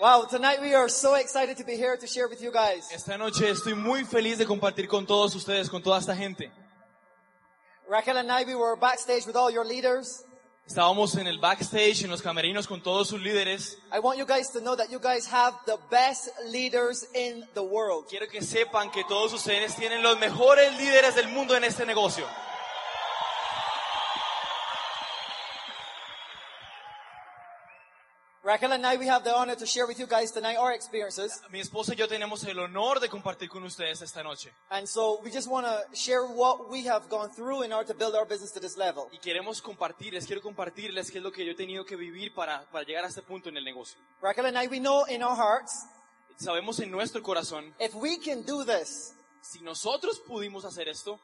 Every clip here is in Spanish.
Wow, tonight we are so excited to be here to share with you guys. Esta noche estoy muy feliz de compartir con todos ustedes, con toda esta gente. Raquel and I, we were backstage with all your leaders. Estábamos en el backstage, en los camerinos con todos sus líderes. I want you guys to know that you guys have the best leaders in the world. Quiero que sepan que todos ustedes tienen los mejores líderes del mundo en este negocio. Raquel and I, we have the honor to share with you guys tonight our experiences. Mi esposa y yo tenemos el honor de compartir con ustedes esta noche. And so we just want to share what we have gone through in order to build our business to this level. Y queremos compartirles, quiero compartirles qué es lo que yo he tenido que vivir para, para llegar a este punto en el negocio. Raquel and I, we know in our hearts, Sabemos en nuestro corazón, if we can do this, si nosotros pudimos hacer esto,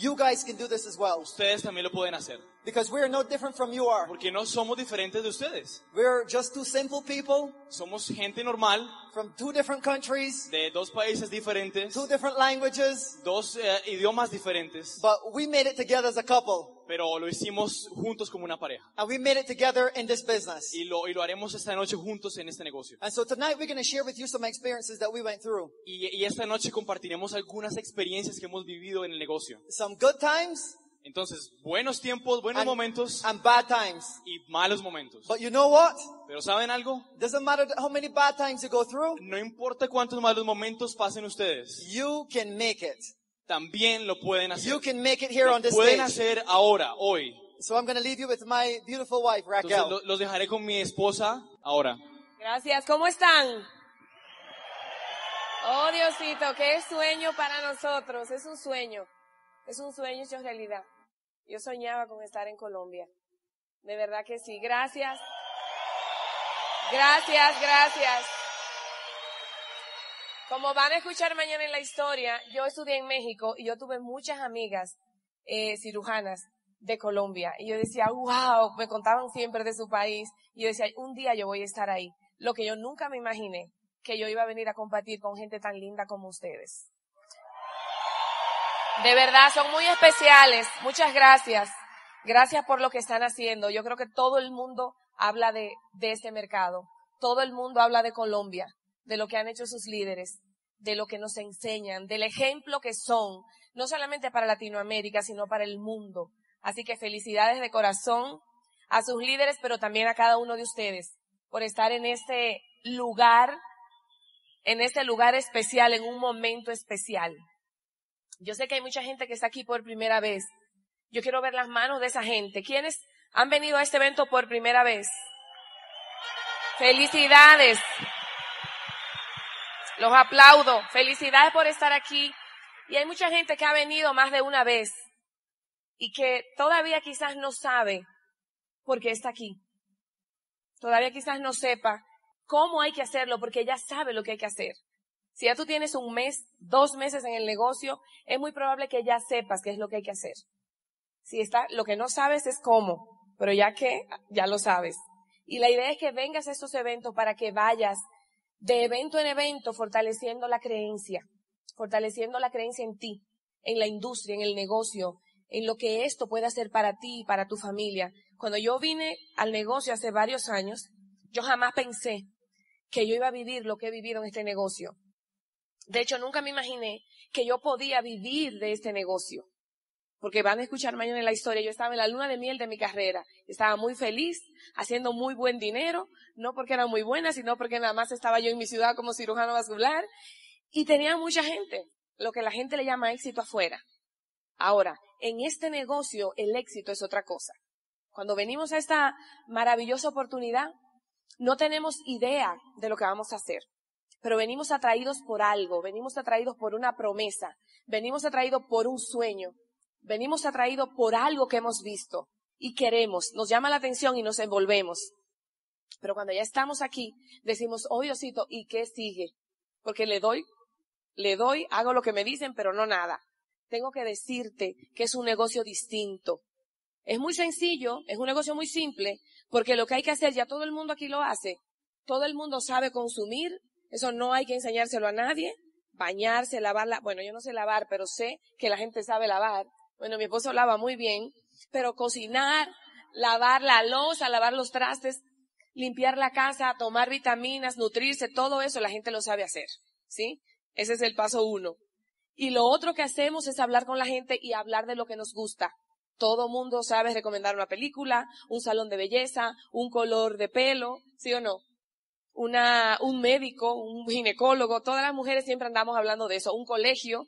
you guys can do this as well. ustedes también lo pueden hacer. Because we're no different from you are. Porque no somos diferentes de ustedes. We're just two simple people Somos gente normal, from two different countries, de dos países diferentes, two different languages, dos eh, idiomas diferentes, but we made it together as a couple. pero lo hicimos juntos como una pareja. And we made it together in this business. Y lo, y lo haremos esta noche juntos en este negocio. And so tonight we're going to share with you some experiences that we went through. Y, y esta noche compartiremos algunas experiencias que hemos vivido en el negocio. Some good times Entonces, buenos tiempos, buenos and, momentos and bad times. y malos momentos. But you know what? Pero ¿saben algo? Doesn't matter how many bad times you go through, No importa cuántos malos momentos pasen ustedes, you can make it. también lo pueden hacer. You can make it here Lo on this pueden stage. hacer ahora, hoy. So I'm going to leave you with my beautiful wife, Entonces Raquel. lo- los dejaré con mi esposa ahora. Gracias. ¿Cómo están? Oh, Diosito, qué sueño para nosotros. Es un sueño. Es un sueño hecho realidad. Yo soñaba con estar en Colombia. De verdad que sí. Gracias. Gracias, gracias. Como van a escuchar mañana en la historia, yo estudié en México y yo tuve muchas amigas eh, cirujanas de Colombia. Y yo decía, wow, me contaban siempre de su país. Y yo decía, un día yo voy a estar ahí. Lo que yo nunca me imaginé, que yo iba a venir a compartir con gente tan linda como ustedes. De verdad, son muy especiales. Muchas gracias. Gracias por lo que están haciendo. Yo creo que todo el mundo habla de, de este mercado. Todo el mundo habla de Colombia, de lo que han hecho sus líderes, de lo que nos enseñan, del ejemplo que son, no solamente para Latinoamérica, sino para el mundo. Así que felicidades de corazón a sus líderes, pero también a cada uno de ustedes por estar en este lugar, en este lugar especial, en un momento especial. Yo sé que hay mucha gente que está aquí por primera vez. Yo quiero ver las manos de esa gente. ¿Quiénes han venido a este evento por primera vez? Felicidades. Los aplaudo. Felicidades por estar aquí. Y hay mucha gente que ha venido más de una vez y que todavía quizás no sabe por qué está aquí. Todavía quizás no sepa cómo hay que hacerlo porque ya sabe lo que hay que hacer. Si ya tú tienes un mes, dos meses en el negocio, es muy probable que ya sepas qué es lo que hay que hacer. Si está, lo que no sabes es cómo, pero ya que, ya lo sabes. Y la idea es que vengas a estos eventos para que vayas de evento en evento fortaleciendo la creencia, fortaleciendo la creencia en ti, en la industria, en el negocio, en lo que esto puede hacer para ti y para tu familia. Cuando yo vine al negocio hace varios años, yo jamás pensé que yo iba a vivir lo que he vivido en este negocio. De hecho, nunca me imaginé que yo podía vivir de este negocio. Porque van a escuchar mañana en la historia, yo estaba en la luna de miel de mi carrera. Estaba muy feliz, haciendo muy buen dinero, no porque era muy buena, sino porque nada más estaba yo en mi ciudad como cirujano vascular. Y tenía mucha gente, lo que la gente le llama éxito afuera. Ahora, en este negocio el éxito es otra cosa. Cuando venimos a esta maravillosa oportunidad, no tenemos idea de lo que vamos a hacer, pero venimos atraídos por algo, venimos atraídos por una promesa, venimos atraídos por un sueño, venimos atraídos por algo que hemos visto y queremos, nos llama la atención y nos envolvemos. Pero cuando ya estamos aquí, decimos, oh Diosito, ¿y qué sigue? Porque le doy, le doy, hago lo que me dicen, pero no nada. Tengo que decirte que es un negocio distinto. Es muy sencillo, es un negocio muy simple, porque lo que hay que hacer, ya todo el mundo aquí lo hace. Todo el mundo sabe consumir, eso no hay que enseñárselo a nadie. Bañarse, lavarla, bueno, yo no sé lavar, pero sé que la gente sabe lavar. Bueno, mi esposo lava muy bien, pero cocinar, lavar la loza, lavar los trastes, limpiar la casa, tomar vitaminas, nutrirse, todo eso la gente lo sabe hacer, ¿sí? Ese es el paso uno. Y lo otro que hacemos es hablar con la gente y hablar de lo que nos gusta. Todo mundo sabe recomendar una película, un salón de belleza, un color de pelo, ¿sí o no? Una, un médico, un ginecólogo, todas las mujeres siempre andamos hablando de eso, un colegio.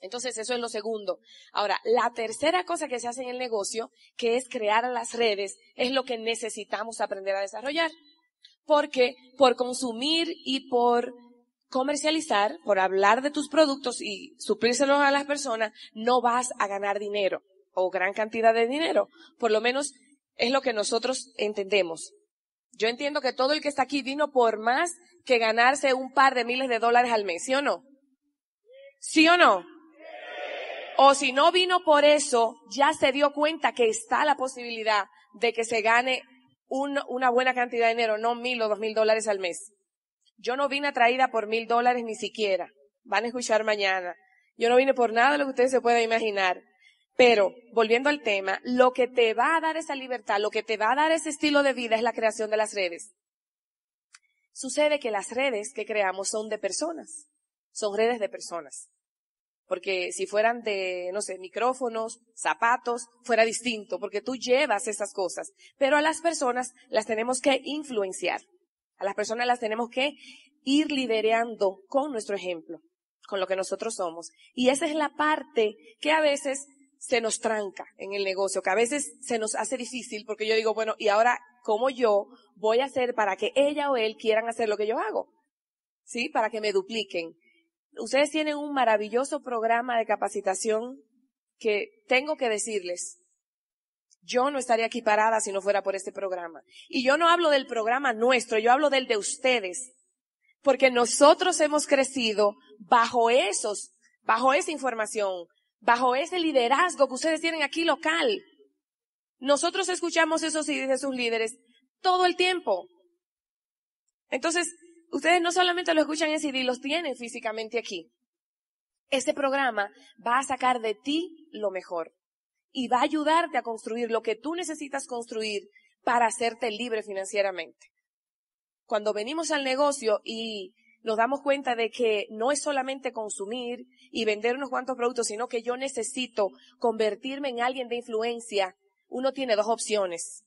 Entonces eso es lo segundo. Ahora, la tercera cosa que se hace en el negocio, que es crear las redes, es lo que necesitamos aprender a desarrollar. Porque por consumir y por comercializar, por hablar de tus productos y suplírselos a las personas, no vas a ganar dinero o gran cantidad de dinero. Por lo menos es lo que nosotros entendemos. Yo entiendo que todo el que está aquí vino por más que ganarse un par de miles de dólares al mes, ¿sí o no? ¿Sí o no? O si no vino por eso, ya se dio cuenta que está la posibilidad de que se gane una buena cantidad de dinero, no mil o dos mil dólares al mes. Yo no vine atraída por mil dólares ni siquiera. Van a escuchar mañana. Yo no vine por nada de lo que ustedes se puedan imaginar. Pero, volviendo al tema, lo que te va a dar esa libertad, lo que te va a dar ese estilo de vida es la creación de las redes. Sucede que las redes que creamos son de personas. Son redes de personas. Porque si fueran de, no sé, micrófonos, zapatos, fuera distinto, porque tú llevas esas cosas. Pero a las personas las tenemos que influenciar. A las personas las tenemos que ir liderando con nuestro ejemplo, con lo que nosotros somos. Y esa es la parte que a veces se nos tranca en el negocio, que a veces se nos hace difícil porque yo digo, bueno, ¿y ahora cómo yo voy a hacer para que ella o él quieran hacer lo que yo hago? ¿Sí? Para que me dupliquen. Ustedes tienen un maravilloso programa de capacitación que tengo que decirles. Yo no estaría aquí parada si no fuera por este programa. Y yo no hablo del programa nuestro, yo hablo del de ustedes. Porque nosotros hemos crecido bajo esos, bajo esa información, bajo ese liderazgo que ustedes tienen aquí local. Nosotros escuchamos esos CDs de sus líderes todo el tiempo. Entonces, ustedes no solamente lo escuchan en CD, los tienen físicamente aquí. Este programa va a sacar de ti lo mejor y va a ayudarte a construir lo que tú necesitas construir para hacerte libre financieramente. Cuando venimos al negocio y nos damos cuenta de que no es solamente consumir y vender unos cuantos productos, sino que yo necesito convertirme en alguien de influencia, uno tiene dos opciones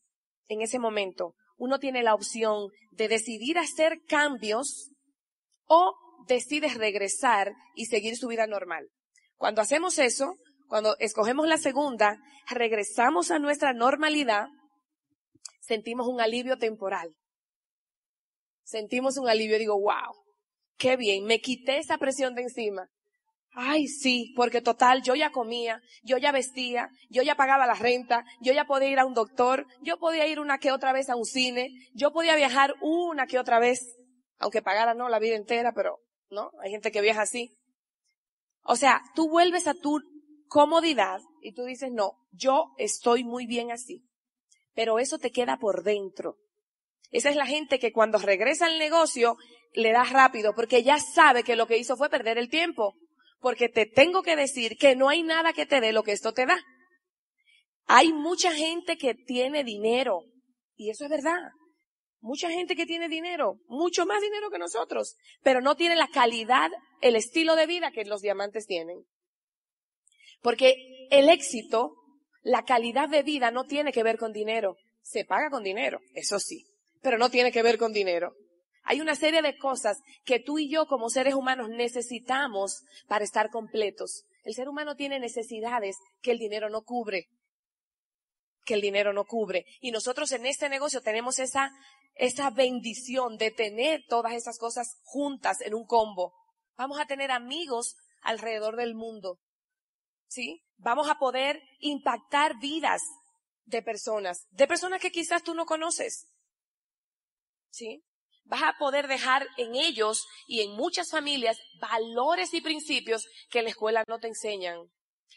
en ese momento. Uno tiene la opción de decidir hacer cambios o decides regresar y seguir su vida normal. Cuando hacemos eso, cuando escogemos la segunda, regresamos a nuestra normalidad, sentimos un alivio temporal. Sentimos un alivio, digo, wow, qué bien, me quité esa presión de encima. Ay, sí, porque total, yo ya comía, yo ya vestía, yo ya pagaba la renta, yo ya podía ir a un doctor, yo podía ir una que otra vez a un cine, yo podía viajar una que otra vez, aunque pagara no la vida entera, pero no, hay gente que viaja así. O sea, tú vuelves a tu comodidad y tú dices, no, yo estoy muy bien así. Pero eso te queda por dentro. Esa es la gente que cuando regresa al negocio le da rápido porque ya sabe que lo que hizo fue perder el tiempo. Porque te tengo que decir que no hay nada que te dé lo que esto te da. Hay mucha gente que tiene dinero. Y eso es verdad. Mucha gente que tiene dinero, mucho más dinero que nosotros, pero no tiene la calidad, el estilo de vida que los diamantes tienen. Porque el éxito, la calidad de vida no tiene que ver con dinero. Se paga con dinero, eso sí, pero no tiene que ver con dinero. Hay una serie de cosas que tú y yo como seres humanos necesitamos para estar completos. El ser humano tiene necesidades que el dinero no cubre. Que el dinero no cubre. Y nosotros en este negocio tenemos esa, esa bendición de tener todas esas cosas juntas en un combo. Vamos a tener amigos alrededor del mundo. ¿Sí? Vamos a poder impactar vidas de personas, de personas que quizás tú no conoces. ¿Sí? Vas a poder dejar en ellos y en muchas familias valores y principios que en la escuela no te enseñan.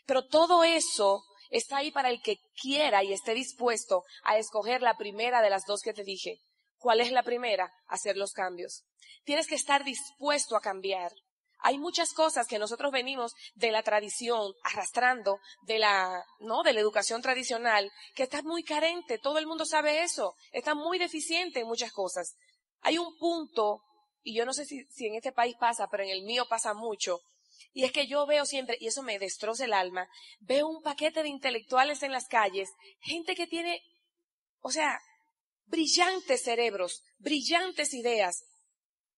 Pero todo eso está ahí para el que quiera y esté dispuesto a escoger la primera de las dos que te dije. ¿Cuál es la primera? Hacer los cambios. Tienes que estar dispuesto a cambiar, Hay muchas cosas que nosotros venimos de la tradición, arrastrando de la, ¿no? De la educación tradicional, que está muy carente. Todo el mundo sabe eso. Está muy deficiente en muchas cosas. Hay un punto, y yo no sé si, en este país pasa, pero en el mío pasa mucho, y es que yo veo siempre, y eso me destroza el alma, veo un paquete de intelectuales en las calles, gente que tiene, o sea, brillantes cerebros, brillantes ideas,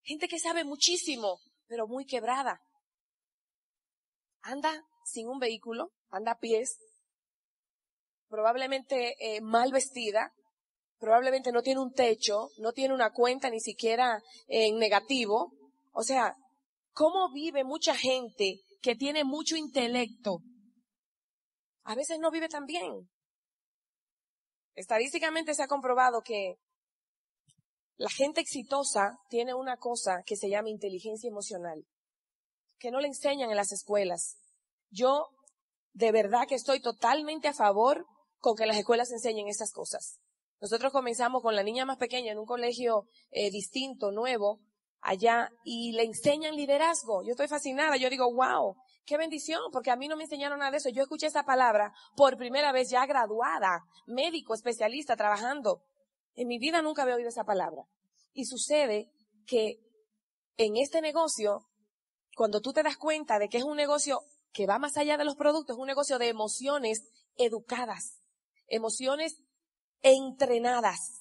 gente que sabe muchísimo, pero muy quebrada. Anda sin un vehículo, anda a pies, probablemente eh, mal vestida, probablemente no tiene un techo, no tiene una cuenta ni siquiera en negativo. O sea, ¿cómo vive mucha gente que tiene mucho intelecto? A veces no vive tan bien. Estadísticamente se ha comprobado que la gente exitosa tiene una cosa que se llama inteligencia emocional, que no le enseñan en las escuelas. Yo de verdad que estoy totalmente a favor con que las escuelas enseñen estas cosas. Nosotros comenzamos con la niña más pequeña en un colegio eh, distinto, nuevo, allá, y le enseñan liderazgo. Yo estoy fascinada, yo digo, wow, qué bendición, porque a mí no me enseñaron nada de eso. Yo escuché esa palabra por primera vez ya graduada, médico, especialista, trabajando. En mi vida nunca había oído esa palabra. Y sucede que en este negocio, cuando tú te das cuenta de que es un negocio que va más allá de los productos, es un negocio de emociones educadas, emociones entrenadas.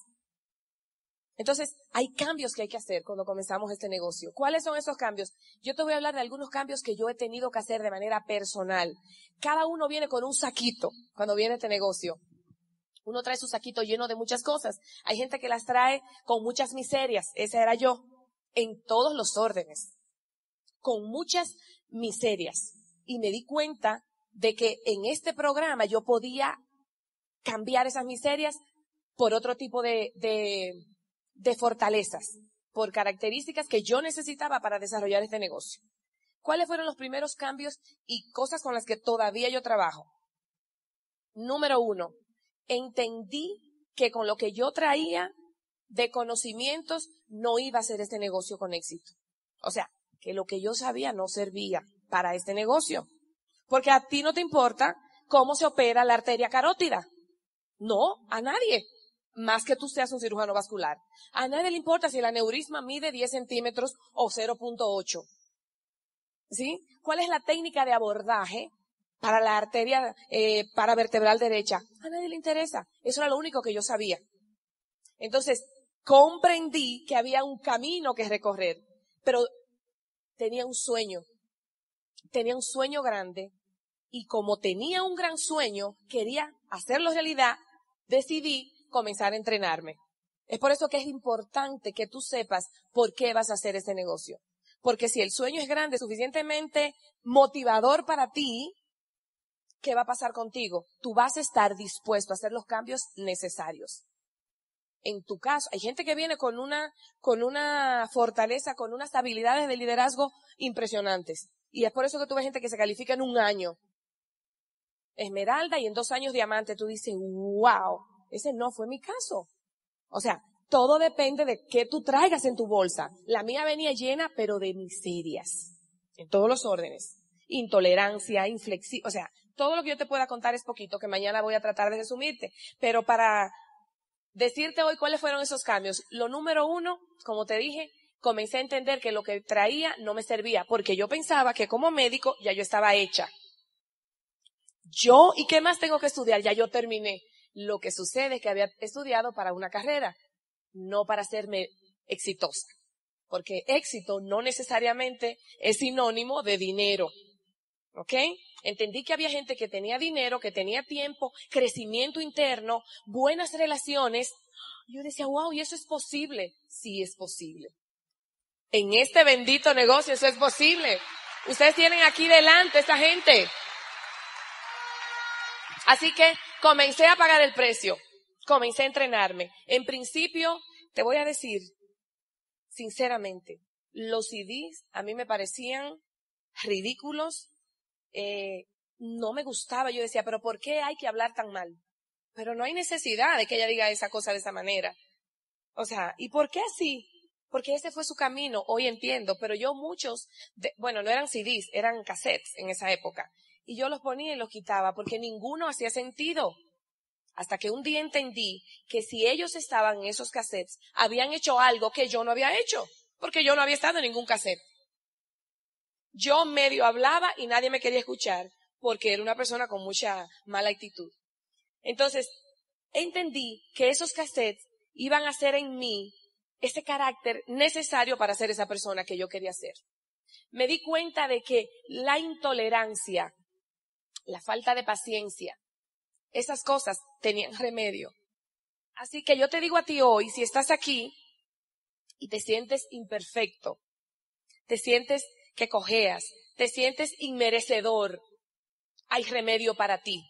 Entonces, hay cambios que hay que hacer cuando comenzamos este negocio. ¿Cuáles son esos cambios? Yo te voy a hablar de algunos cambios que yo he tenido que hacer de manera personal. Cada uno viene con un saquito cuando viene este negocio. Uno trae su saquito lleno de muchas cosas. Hay gente que las trae con muchas miserias. Esa era yo. En todos los órdenes. Con muchas miserias. Y me di cuenta de que en este programa yo podía cambiar esas miserias por otro tipo de, fortalezas, por características que yo necesitaba para desarrollar este negocio. ¿Cuáles fueron los primeros cambios y cosas con las que todavía yo trabajo? Número uno, entendí que con lo que yo traía de conocimientos no iba a ser este negocio con éxito. O sea, que lo que yo sabía no servía para este negocio. Porque a ti no te importa cómo se opera la arteria carótida. No, a nadie. Más que tú seas un cirujano vascular. A nadie le importa si el aneurisma mide 10 centímetros o 0.8. ¿Sí? ¿Cuál es la técnica de abordaje para la arteria eh, paravertebral derecha. A nadie le interesa. Eso era lo único que yo sabía. Entonces, comprendí que había un camino que recorrer, pero tenía un sueño. Tenía un sueño grande y como tenía un gran sueño, quería hacerlo realidad, decidí comenzar a entrenarme. Es por eso que es importante que tú sepas por qué vas a hacer ese negocio. Porque si el sueño es grande, suficientemente motivador para ti, ¿qué va a pasar contigo? Tú vas a estar dispuesto a hacer los cambios necesarios. En tu caso, hay gente que viene con una, con una fortaleza, con unas habilidades de liderazgo impresionantes. Y es por eso que tú gente que se califica en un año. Esmeralda y en dos años diamante. Tú dices, wow, ese no fue mi caso. O sea, todo depende de qué tú traigas en tu bolsa. La mía venía llena, pero de miserias. En todos los órdenes. Intolerancia, inflexión, o sea, todo lo que yo te pueda contar es poquito, que mañana voy a tratar de resumirte. Pero para decirte hoy cuáles fueron esos cambios, lo número uno, como te dije, comencé a entender que lo que traía no me servía, porque yo pensaba que como médico ya yo estaba hecha. Yo, ¿y qué más tengo que estudiar? Ya yo terminé. Lo que sucede es que había estudiado para una carrera, no para hacerme exitosa. Porque éxito no necesariamente es sinónimo de dinero. ¿Ok? Entendí que había gente que tenía dinero, que tenía tiempo, crecimiento interno, buenas relaciones. Yo decía, wow, ¿y eso es posible? Sí es posible. En este bendito negocio eso es posible. Ustedes tienen aquí delante esta gente. Así que comencé a pagar el precio. Comencé a entrenarme. En principio, te voy a decir, sinceramente, los CDs a mí me parecían ridículos, eh, no me gustaba. Yo decía, pero ¿por qué hay que hablar tan mal? Pero no hay necesidad de que ella diga esa cosa de esa manera. O sea, ¿y por qué así? porque ese fue su camino, hoy entiendo, pero yo muchos, bueno, no eran CDs, eran cassettes en esa época, y yo los ponía y los quitaba porque ninguno hacía sentido. Hasta que un día entendí que si ellos estaban en esos cassettes, habían hecho algo que yo no había hecho, porque yo no había estado en ningún cassette. Yo medio hablaba y nadie me quería escuchar, porque era una persona con mucha mala actitud. Entonces, entendí que esos cassettes iban a ser en mí ese carácter necesario para ser esa persona que yo quería ser. Me di cuenta de que la intolerancia, la falta de paciencia, esas cosas tenían remedio. Así que yo te digo a ti hoy, si estás aquí y te sientes imperfecto, te sientes que cojeas, te sientes inmerecedor, hay remedio para ti.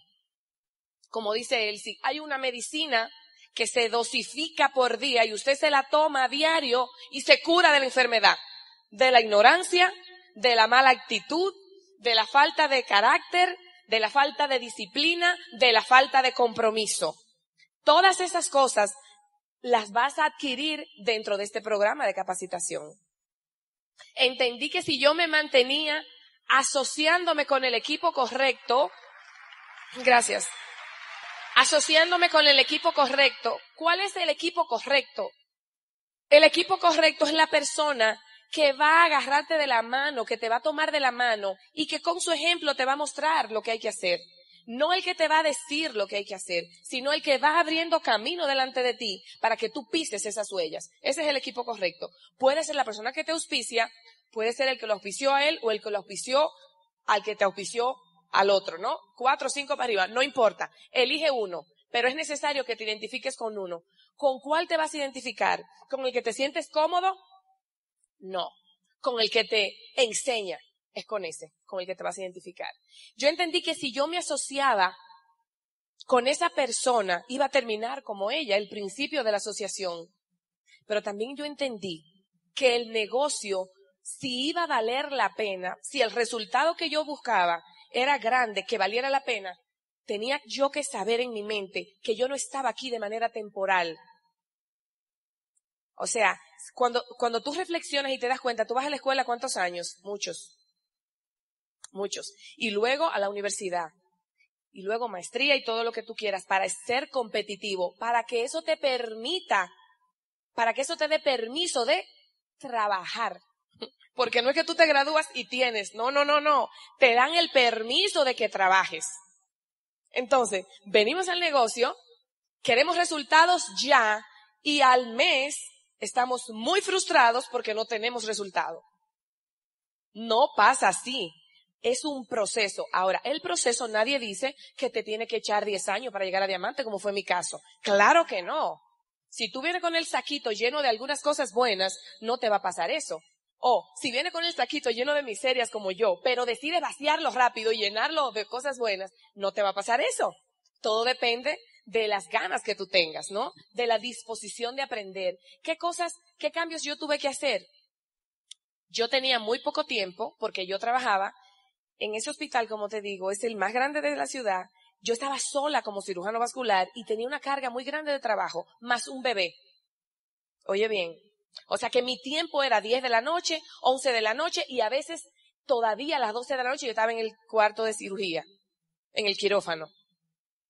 Como dice Elsie, hay una medicina que se dosifica por día y usted se la toma a diario y se cura de la enfermedad, de la ignorancia, de la mala actitud, de la falta de carácter, de la falta de disciplina, de la falta de compromiso. Todas esas cosas las vas a adquirir dentro de este programa de capacitación. Entendí que si yo me mantenía asociándome con el equipo correcto, gracias, asociándome con el equipo correcto, ¿cuál es el equipo correcto? El equipo correcto es la persona que va a agarrarte de la mano, que te va a tomar de la mano y que con su ejemplo te va a mostrar lo que hay que hacer. No el que te va a decir lo que hay que hacer, sino el que va abriendo camino delante de ti para que tú pises esas huellas. Ese es el equipo correcto. Puede ser la persona que te auspicia, puede ser el que lo auspició a él o el que lo auspició al que te auspició al otro, ¿no? Cuatro o cinco para arriba, no importa. Elige uno, pero es necesario que te identifiques con uno. ¿Con cuál te vas a identificar? ¿Con el que te sientes cómodo? No. Con el que te enseña. Es con ese, con el que te vas a identificar. Yo entendí que si yo me asociaba con esa persona, iba a terminar como ella, el principio de la asociación. Pero también yo entendí que el negocio, si iba a valer la pena, si el resultado que yo buscaba era grande, que valiera la pena, tenía yo que saber en mi mente que yo no estaba aquí de manera temporal. O sea, cuando, cuando tú reflexionas y te das cuenta, tú vas a la escuela cuántos años? Muchos. Muchos. Y luego a la universidad. Y luego maestría y todo lo que tú quieras para ser competitivo, para que eso te permita, para que eso te dé permiso de trabajar. Porque no es que tú te gradúas y tienes, no, no, no, no. Te dan el permiso de que trabajes. Entonces, venimos al negocio, queremos resultados ya y al mes estamos muy frustrados porque no tenemos resultado. No pasa así. Es un proceso. Ahora, el proceso nadie dice que te tiene que echar 10 años para llegar a diamante, como fue mi caso. Claro que no. Si tú vienes con el saquito lleno de algunas cosas buenas, no te va a pasar eso. O si viene con el saquito lleno de miserias como yo, pero decide vaciarlo rápido y llenarlo de cosas buenas, no te va a pasar eso. Todo depende de las ganas que tú tengas, ¿no? De la disposición de aprender. ¿Qué cosas, qué cambios yo tuve que hacer? Yo tenía muy poco tiempo porque yo trabajaba en ese hospital, como te digo, es el más grande de la ciudad. Yo estaba sola como cirujano vascular y tenía una carga muy grande de trabajo, más un bebé. Oye bien, o sea que mi tiempo era 10 de la noche, 11 de la noche y a veces todavía a las 12 de la noche yo estaba en el cuarto de cirugía, en el quirófano.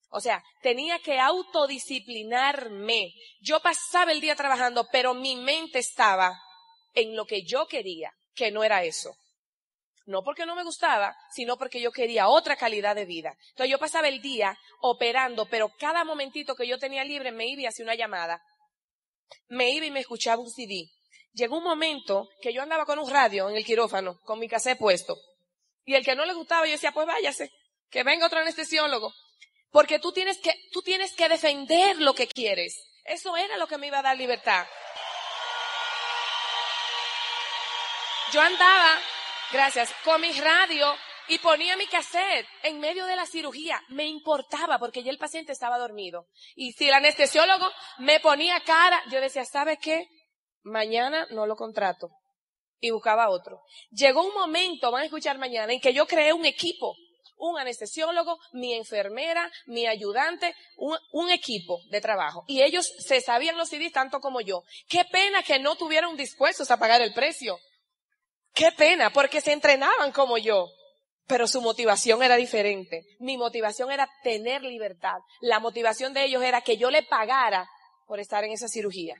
O sea, tenía que autodisciplinarme. Yo pasaba el día trabajando, pero mi mente estaba en lo que yo quería, que no era eso. No porque no me gustaba, sino porque yo quería otra calidad de vida. Entonces yo pasaba el día operando, pero cada momentito que yo tenía libre me iba y hacía una llamada. Me iba y me escuchaba un CD. Llegó un momento que yo andaba con un radio en el quirófano, con mi cassette puesto. Y el que no le gustaba, yo decía, pues váyase, que venga otro anestesiólogo. Porque tú tienes que, tú tienes que defender lo que quieres. Eso era lo que me iba a dar libertad. Yo andaba, gracias, con mi radio y ponía mi cassette en medio de la cirugía. Me importaba porque ya el paciente estaba dormido. Y si el anestesiólogo me ponía cara, yo decía, ¿sabe qué? Mañana no lo contrato. Y buscaba otro. Llegó un momento, van a escuchar mañana, en que yo creé un equipo un anestesiólogo, mi enfermera, mi ayudante, un, un, equipo de trabajo. Y ellos se sabían los CDs tanto como yo. Qué pena que no tuvieron dispuestos a pagar el precio. Qué pena, porque se entrenaban como yo. Pero su motivación era diferente. Mi motivación era tener libertad. La motivación de ellos era que yo le pagara por estar en esa cirugía.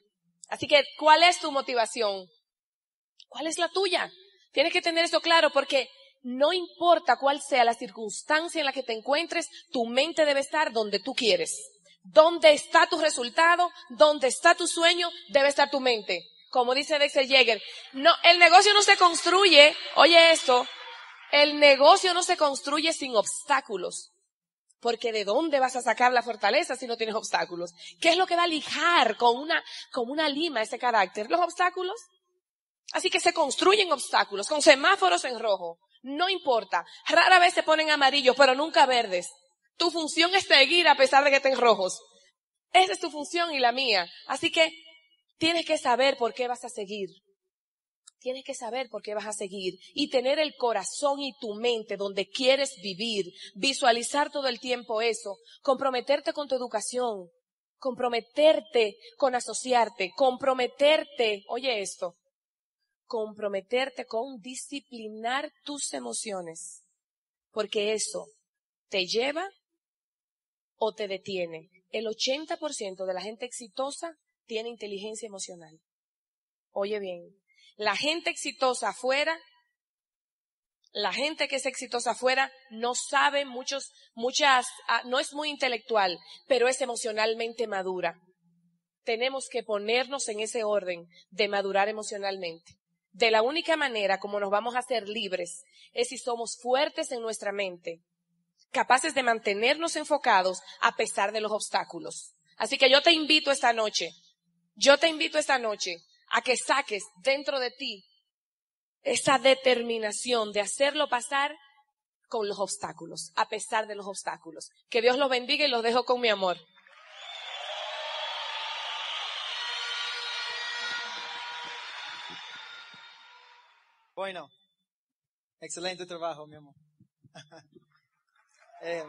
Así que, ¿cuál es tu motivación? ¿Cuál es la tuya? Tienes que tener eso claro porque no importa cuál sea la circunstancia en la que te encuentres, tu mente debe estar donde tú quieres. ¿Dónde está tu resultado? ¿Dónde está tu sueño? Debe estar tu mente. Como dice Dexter Yeager, no, el negocio no se construye, oye esto, el negocio no se construye sin obstáculos. Porque de dónde vas a sacar la fortaleza si no tienes obstáculos? ¿Qué es lo que va a lijar con una lima ese carácter? Los obstáculos. Así que se construyen obstáculos con semáforos en rojo. No importa. Rara vez se ponen amarillos, pero nunca verdes. Tu función es seguir a pesar de que estén rojos. Esa es tu función y la mía. Así que tienes que saber por qué vas a seguir. Tienes que saber por qué vas a seguir y tener el corazón y tu mente donde quieres vivir, visualizar todo el tiempo eso, comprometerte con tu educación, comprometerte con asociarte, comprometerte, oye esto, comprometerte con disciplinar tus emociones, porque eso te lleva o te detiene. El 80% de la gente exitosa tiene inteligencia emocional. Oye bien, la gente exitosa afuera, la gente que es exitosa afuera no sabe muchos, muchas, ah, no es muy intelectual, pero es emocionalmente madura. Tenemos que ponernos en ese orden de madurar emocionalmente. De la única manera como nos vamos a hacer libres es si somos fuertes en nuestra mente, capaces de mantenernos enfocados a pesar de los obstáculos. Así que yo te invito esta noche, yo te invito esta noche a que saques dentro de ti esa determinación de hacerlo pasar con los obstáculos, a pesar de los obstáculos. Que Dios los bendiga y los dejo con mi amor. Bueno, excelente trabajo, mi amor. eh,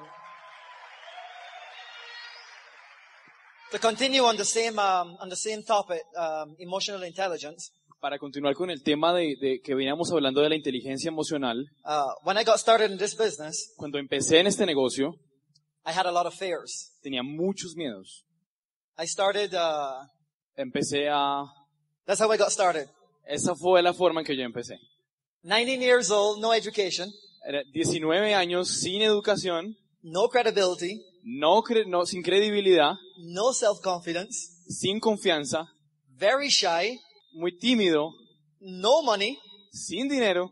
To continue on the same, um, on the same topic, um, emotional intelligence. Para continuar con el tema de, de, que veníamos hablando de la inteligencia emocional. Uh, when I got started in this business, cuando empecé en este negocio, I had a lot of fears. Tenía muchos miedos. I started. Uh, empecé a. That's how I got started. Esa fue la forma en que yo empecé. 19 years old, no education. Era 19 años sin educación. No credibility no, no sin credibilidad, no self-confidence, sin confianza, very shy, muy tímido, no money, sin dinero,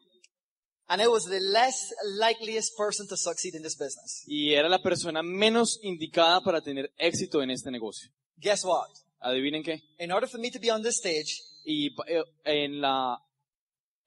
and I was the less likeliest person to succeed in this business. Y era la persona menos indicada para tener éxito en este negocio. Guess what? Adivinen qué. In order for me to be on this stage, y eh, en la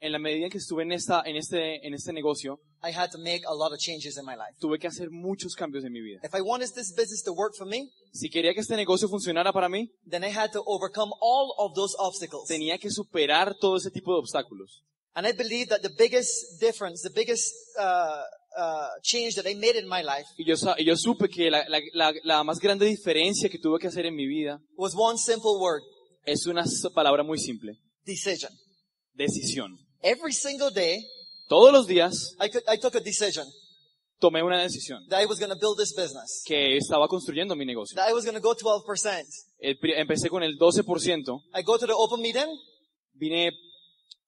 en la medida en que estuve en esta en este en este negocio, I had to make a lot of changes in my life. Tuve que hacer muchos cambios en mi vida. If I wanted this business to work for me, si quería que este negocio funcionara para mí, then I had to overcome all of those obstacles. Tenía que superar todo ese tipo de obstáculos. And I believe that the biggest difference, the biggest uh, uh, change that I made in my life, y yo, supe que la, la, la, la más grande diferencia que tuve que hacer en mi vida, was one simple word. Es una palabra muy simple. Decision. Decisión. Every single day, todos los días I, could, I took a decision tomé una decisión that I was going to build this business. que estaba construyendo mi negocio. That I was going to go 12%. El, empecé con el 12%. I go to the open meeting. Vine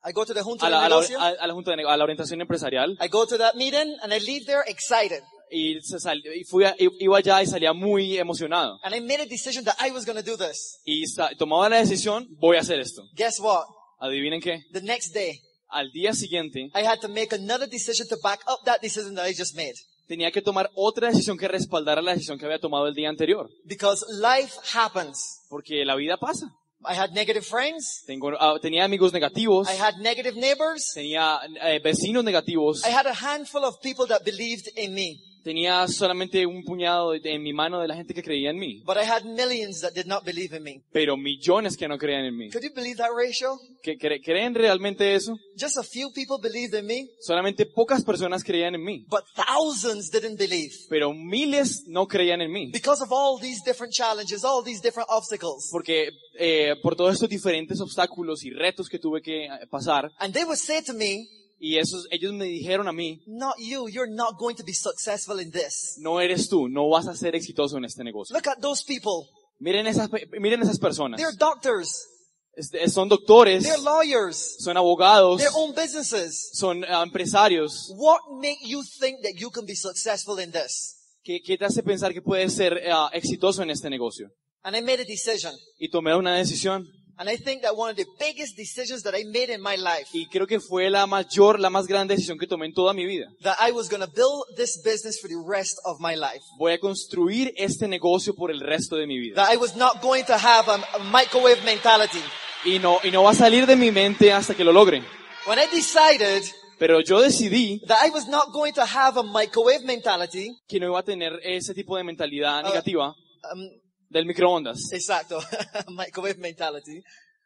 I go to the junta a, la, de a, la, negocio. a la junta de, a la orientación empresarial. I go to that meeting and I leave there excited. Y, se sal, y fui a, iba allá y salía muy emocionado. And I made a decision that I was going to do this. Y sa, tomaba la decisión, voy a hacer esto. Guess what? Adivinen qué. The next day. Al día siguiente, I had to make another decision to back up that decision that I just made. Tenía que tomar otra decisión que respaldara la decisión que había tomado el día anterior. Because life happens. Porque la vida pasa. I had negative friends. Tengo, uh, tenía amigos negativos. I had negative neighbors. Tenía eh, vecinos negativos. I had a handful of people that believed in me. Tenía solamente un puñado en mi mano de la gente que creía en mí, but I had millions that did not believe in me. pero millones que no creían en mí. Could you believe that ratio? ¿Que cre- ¿Creen realmente eso? Just a few people believed in me, Solamente pocas personas creían en mí, but thousands didn't believe. pero miles no creían en mí. Because of all these different challenges, all these different obstacles. Porque eh, por todos estos diferentes obstáculos y retos que tuve que eh, pasar, And they would say to me, y esos, ellos me dijeron a mí, not you, you're not going to be successful in this. no eres tú, no vas a ser exitoso en este negocio. Look at those people. Miren esas, pe- miren esas personas. They're doctors. Este, son doctores, They're lawyers. son abogados, They own businesses. son ah, empresarios. What make you think that you can be successful in this? ¿Qué, qué te hace pensar que puedes ser ah, exitoso en este negocio? And I made a decision. Y tomé una decisión. And I think that one of the biggest decisions that I made in my life, Y creo que fue la mayor, la más grande decisión que tomé en toda mi vida. that I was going to build this business for the rest of my life. Voy a construir este negocio por el resto de mi vida. That I was not going to have a, a microwave mentality. Y no, y no va a salir de mi mente hasta que lo logre. When I decided Pero yo decidí that I was not going to have a microwave mentality, que no iba a tener ese tipo de mentalidad Ah. negativa um, del microondas. exacto, microwave mentality.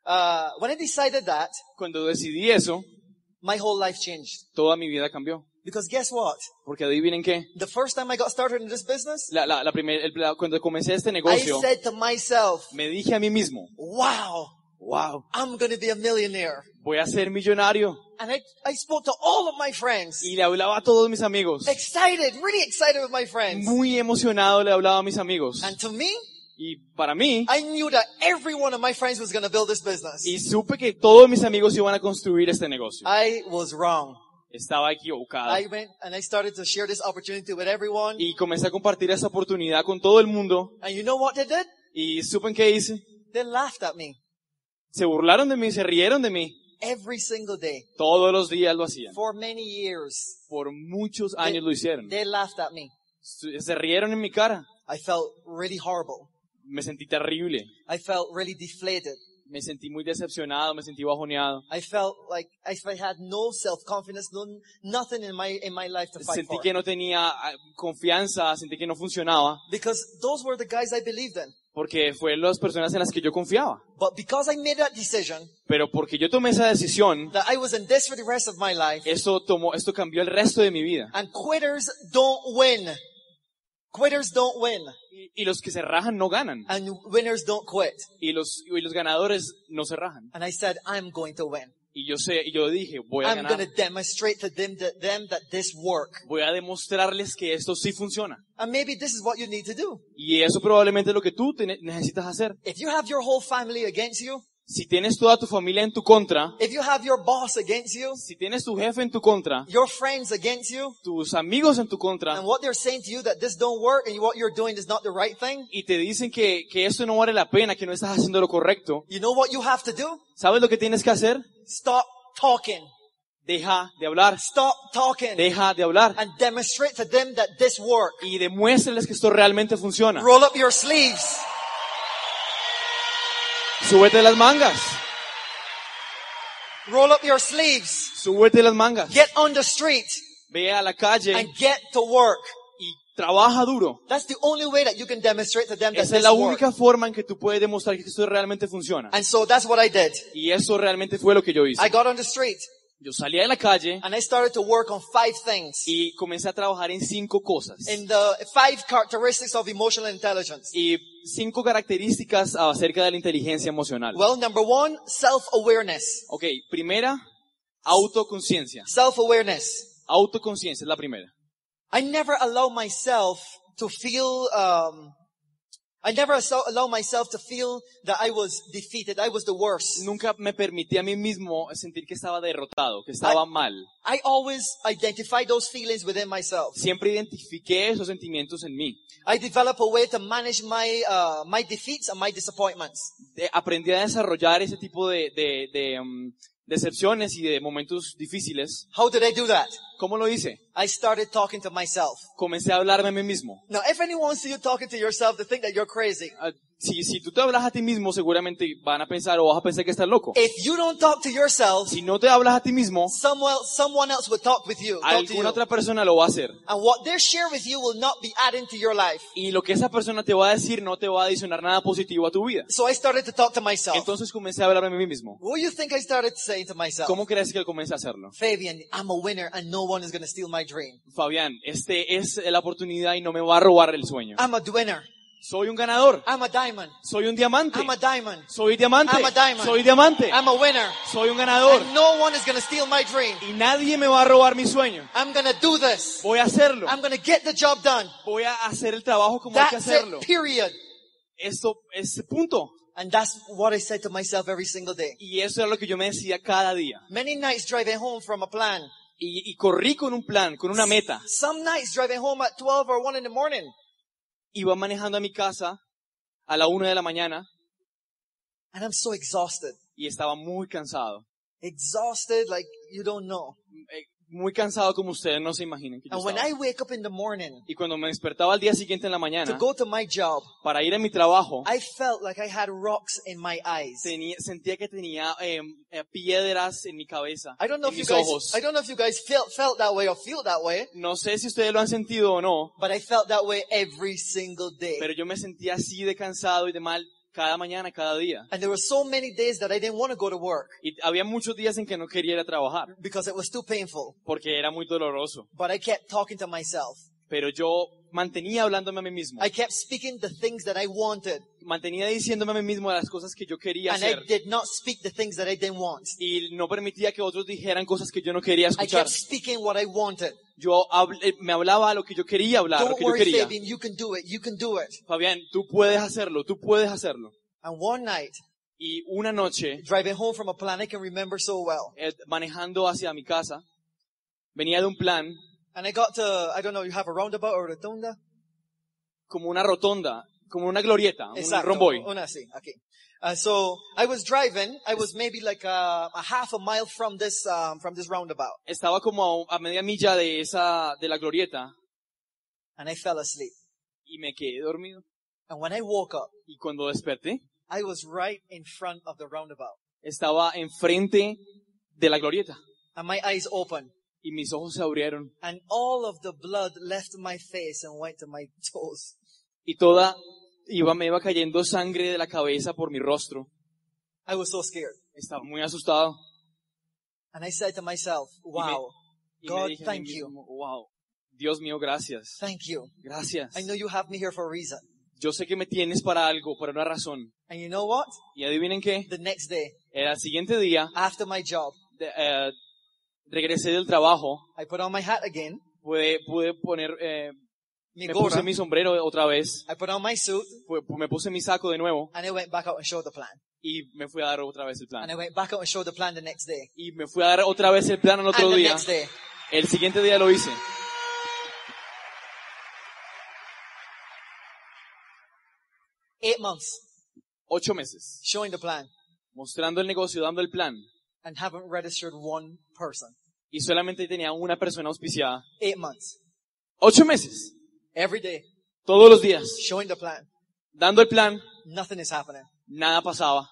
Uh, when I decided that, Cuando decidí eso, my whole life changed. toda mi vida cambió. Because guess what? Porque adivinen qué. The first time I got started in this business, La, la, la primer- el- la- cuando comencé este I negocio, said to myself, me dije a mí mismo, wow, wow, I'm going to be a millionaire. voy a ser millonario. And I, I spoke to all of my friends. Y le hablaba a todos mis amigos. Excited, really excited with my friends. Muy emocionado le hablaba a mis amigos. And to me, Y para mí, I knew that every one of my friends was going to build this business. y supe que todos mis amigos iban a construir este negocio. I was wrong. Estaba equivocado. I went and I started to share this opportunity with everyone. Y comencé a compartir esa oportunidad con todo el mundo. And you know what they did? Y supen qué hice. They laughed at me Se burlaron de mí, se rieron de mí. every single day Todos los días lo hacían. for many years. Por muchos años lo hicieron. They laughed at me. Se rieron en mi cara. I felt really horrible. Me sentí terrible. I felt really deflated. Me sentí muy decepcionado, me sentí bajoneado. I felt like if I had no self-confidence, no, nothing in my, in my life to fight Sentí for. que no tenía ah, confianza, sentí que no funcionaba. Because those were the guys I believed in. Porque fue las personas en las que yo confiaba. But because I made that decision Pero porque yo tomé esa decisión, that I was in this for the rest of my life, esto tomó, esto cambió el resto de mi vida. and quitters don't win. Quitters don't win, Y, y los que se rajan no ganan. and winners don't quit. Y los, y los ganadores no se rajan. And I said, I'm going to win. Y yo sé, y yo dije, voy a I'm going to ganar. demonstrate to them that, them that this work. Voy a demostrarles que esto sí funciona. And maybe this is what you need to do. Y eso probablemente es lo que tú te necesitas hacer. If you have your whole family against you, Si tienes toda tu familia en tu contra, if you have your boss against you, si tienes tu jefe en tu contra, your friends against you, tus amigos en tu contra, and what they're saying to you that this don't work and what you're doing is not the right thing, y te dicen que, que esto no vale la pena, que no estás haciendo lo correcto, you know what you have to do? ¿sabes lo que tienes que hacer? Stop talking. Deja de hablar. Stop talking. Deja de hablar. and demonstrate to them that this work. Y demuéstrales que esto realmente funciona. Roll up your sleeves. Súbete las mangas. Roll up your sleeves. Súbete las mangas. Get on the street Ve a la calle and get to work. y trabaja duro. That's the only way that you can demonstrate to them that Esa es la work. única forma en que tú puedes demostrar que esto realmente funciona. And so that's what I did. Y eso realmente fue lo que yo hice. I got on the street Yo salí a la calle and I started to work on five things. y comencé a trabajar en cinco cosas. In the five characteristics of emotional intelligence. Y cinco características acerca de la inteligencia emocional. Well, number one, self-awareness. Ok, primera, autoconciencia. Self-awareness. Autoconciencia es la primera. I never allow myself to feel, um, I never so- allow myself to feel that I was defeated. I was the worst. Nunca me permití a mí mismo sentir que estaba derrotado, que estaba mal. I always identify those feelings within myself. Siempre identifiqué esos sentimientos en mí. I develop a way to manage my, uh, my defeats and my disappointments. De- aprendí a desarrollar ese tipo de, de, de, um, decepciones y de momentos difíciles. How did I do that? ¿Cómo lo hice? I started talking to myself. Comencé a hablarme a mí mismo. Now, if anyone sees you talking to yourself, they think that you're crazy. Ah, si, si tú te hablas a ti mismo, seguramente van a pensar o vas a pensar que estás loco. If you don't talk to yourself, Si no te hablas a ti mismo, someone, someone else will talk with you. Talk alguna otra persona lo va a hacer. And what they share with you will not be adding to your life. Y lo que esa persona te va a decir no te va a adicionar nada positivo a tu vida. So I started to talk to myself. Entonces comencé a hablarme a mí mismo. What do you think I started saying to myself? ¿Cómo crees que comencé a hacerlo? Fabian, I'm a winner and no one is going to steal my dream. Fabián, este es la oportunidad y no me va a robar el sueño. I'm a winner. Soy un ganador. I'm a diamond. Soy un diamante. I'm a diamond. Soy diamante. I'm a diamond. Soy diamante. I'm a winner. Soy un ganador. And no one is to steal my dream. Y nadie me va a robar mi sueño. I'm to do this. Voy a hacerlo. I'm to get the job done. Voy a hacer el trabajo como hay que That's hacerlo. it, period. Esto es punto. And that's what I said to myself every single day. Y eso era lo que yo me decía cada día. Many nights driving home from a plan. Y, y corrí con un plan, con una meta. Some nights driving home at 12 or 1 in the morning. Iba manejando a mi casa a la una de la mañana And I'm so exhausted. y estaba muy cansado. Exhausted like you don't know. Eh, Muy cansado como ustedes no se imaginan que yo And when estaba. I wake up in the morning Y cuando me despertaba al día siguiente en la to mañana go to my job, para ir a mi trabajo, I felt like I had rocks in my eyes. tenía- sentía que tenía eh, eh, piedras en mi cabeza, I don't know en if you mis guys, ojos. I don't know if you guys felt, felt that way or feel that way, No sé si ustedes lo han sentido o no, but I felt that way every single day. pero yo me sentía así de cansado y de mal cada mañana, cada día. And there were so many days that I didn't want to go to work Y había muchos días en que no quería ir a trabajar because it was too painful. porque era muy doloroso. But I kept talking to myself. Pero yo mantenía hablándome a mí mismo. I kept speaking the things that I wanted. Mantenía diciéndome a mí mismo las cosas que yo quería And I hacer. did not speak the things that I didn't want. Y no permitía que otros dijeran cosas que yo no quería I escuchar. kept speaking what I wanted. Yo habl- eh, me hablaba lo que yo quería hablar, lo que yo quería. Fabian, you can do it. You can do it. Fabián, tú puedes hacerlo, tú puedes hacerlo. And one night, Y una noche, driving home from a plan I can remember so well. eh, manejando hacia mi casa, venía de un plan And I got to, I don't know, you have a roundabout or a rotunda? como una rotonda, como una glorieta, un Exacto. romboy. Una sí, aquí. Uh, so I was driving. I was maybe like a, a half a mile from this um, from this roundabout, Estaba como a, a media milla de esa, de la glorieta and I fell asleep. y me quedé dormido. And when I woke up, Y cuando desperté, I was right in front of the roundabout, estaba enfrente de la glorieta and my eyes opened, y mis ojos se abrieron and all of the blood left my face and went to my toes. y toda iba, me iba cayendo sangre de la cabeza por mi rostro. I was so scared, Estaba muy asustado. and I said to myself, "Wow, Y God, me dije a mí thank you. mismo, wow, Dios mío, gracias. thank you. Gracias. I know you have me here for a reason." Yo sé que me tienes para algo, por una razón. And you know what? Y adivinen qué, The next day, el siguiente día after my job, de- eh, regresé del trabajo, I put on my hat again, pude, pude poner, eh, mi me gorra, puse mi sombrero otra vez, I put on my suit, me puse mi saco de nuevo and I went back out and showed the plan. y me fui a dar otra vez el And plan. I went back out and showed the plan the next day. Y me fui a dar otra vez el plan al otro and the día. next day. El siguiente día lo hice. Eight months Ocho meses. showing the plan Mostrando el negocio, dando el plan. and haven't registered one person. Y solamente tenía una persona auspiciada. Eight months. Ocho meses. Every day Todos los días. showing the plan. Dando el plan, Nothing is happening. nada pasaba.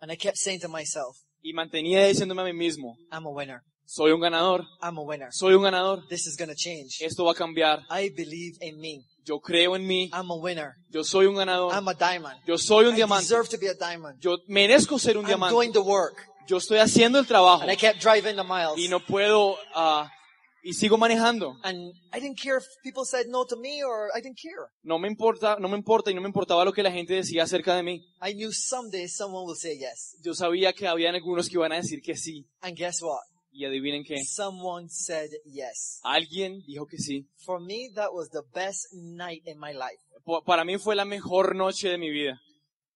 And I kept saying to myself, Y mantenía diciéndome a mí mismo, I'm a winner. soy un ganador, I'm a winner. soy un ganador. This is to change. Esto va a cambiar. I believe in me. Yo creo en mí. I'm a winner. Yo soy un ganador. I'm a diamond. Yo soy un I diamante. deserve to be a diamond. Yo merezco ser un I'm diamante. doing the work. Yo estoy haciendo el trabajo And I kept driving the miles. y no puedo, ah, y sigo manejando. And I didn't care if people said no to me or I didn't care. No me importa, no me importa y no me importaba lo que la gente decía acerca de mí. I knew someday someone will say yes. Yo sabía que habían algunos que iban a decir que sí. And guess what? Y adivinen qué. Someone said yes. Alguien dijo que sí. For me, that was the best night in my life. Para mí fue la mejor noche de mi vida.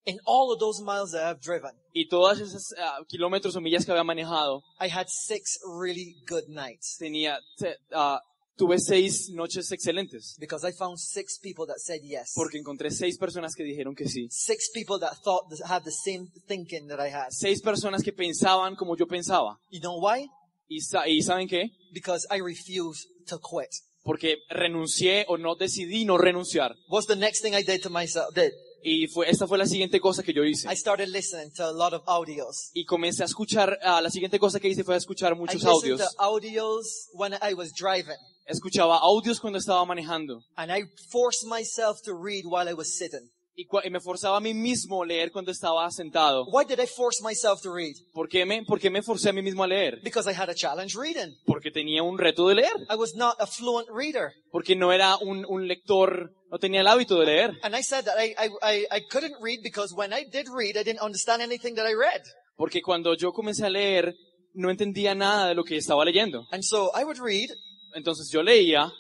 In all of those miles that I've driven, Y todas esas ah, kilómetros o millas que había manejado, I had six really good nights tenía, te- ah, tuve seis noches excelentes. because I found six people that said yes. Porque encontré seis personas que dijeron que sí. Six people that thought that had the same thinking that I had. Seis personas que pensaban como yo pensaba. You know why? ¿Y, sa- y saben qué? Because I refused to quit. Porque renuncié o no decidí no renunciar. What's the next thing I did to myself? Did Y fue, esta fue la siguiente cosa que yo hice. I started listening to a lot of audios. Y comencé a escuchar, ah, la siguiente cosa que hice fue escuchar I muchos listened audios. to audios when I was driving. Escuchaba audios cuando estaba manejando. And I forced myself to read while I was sitting. Y, y me forzaba a mí mismo a leer cuando estaba sentado. Why did I force myself to read? ¿Por qué me, por qué me forcé a mí mismo a leer? Because I had a challenge reading. Porque tenía un reto de leer. I was not a fluent reader. Porque no era un, un lector, no tenía el hábito de leer. And I said that I, I, I, I couldn't read because when I did read, I didn't understand anything that I read. Porque cuando yo comencé a leer, no entendía nada de lo que estaba leyendo. And so I would read Entonces yo leía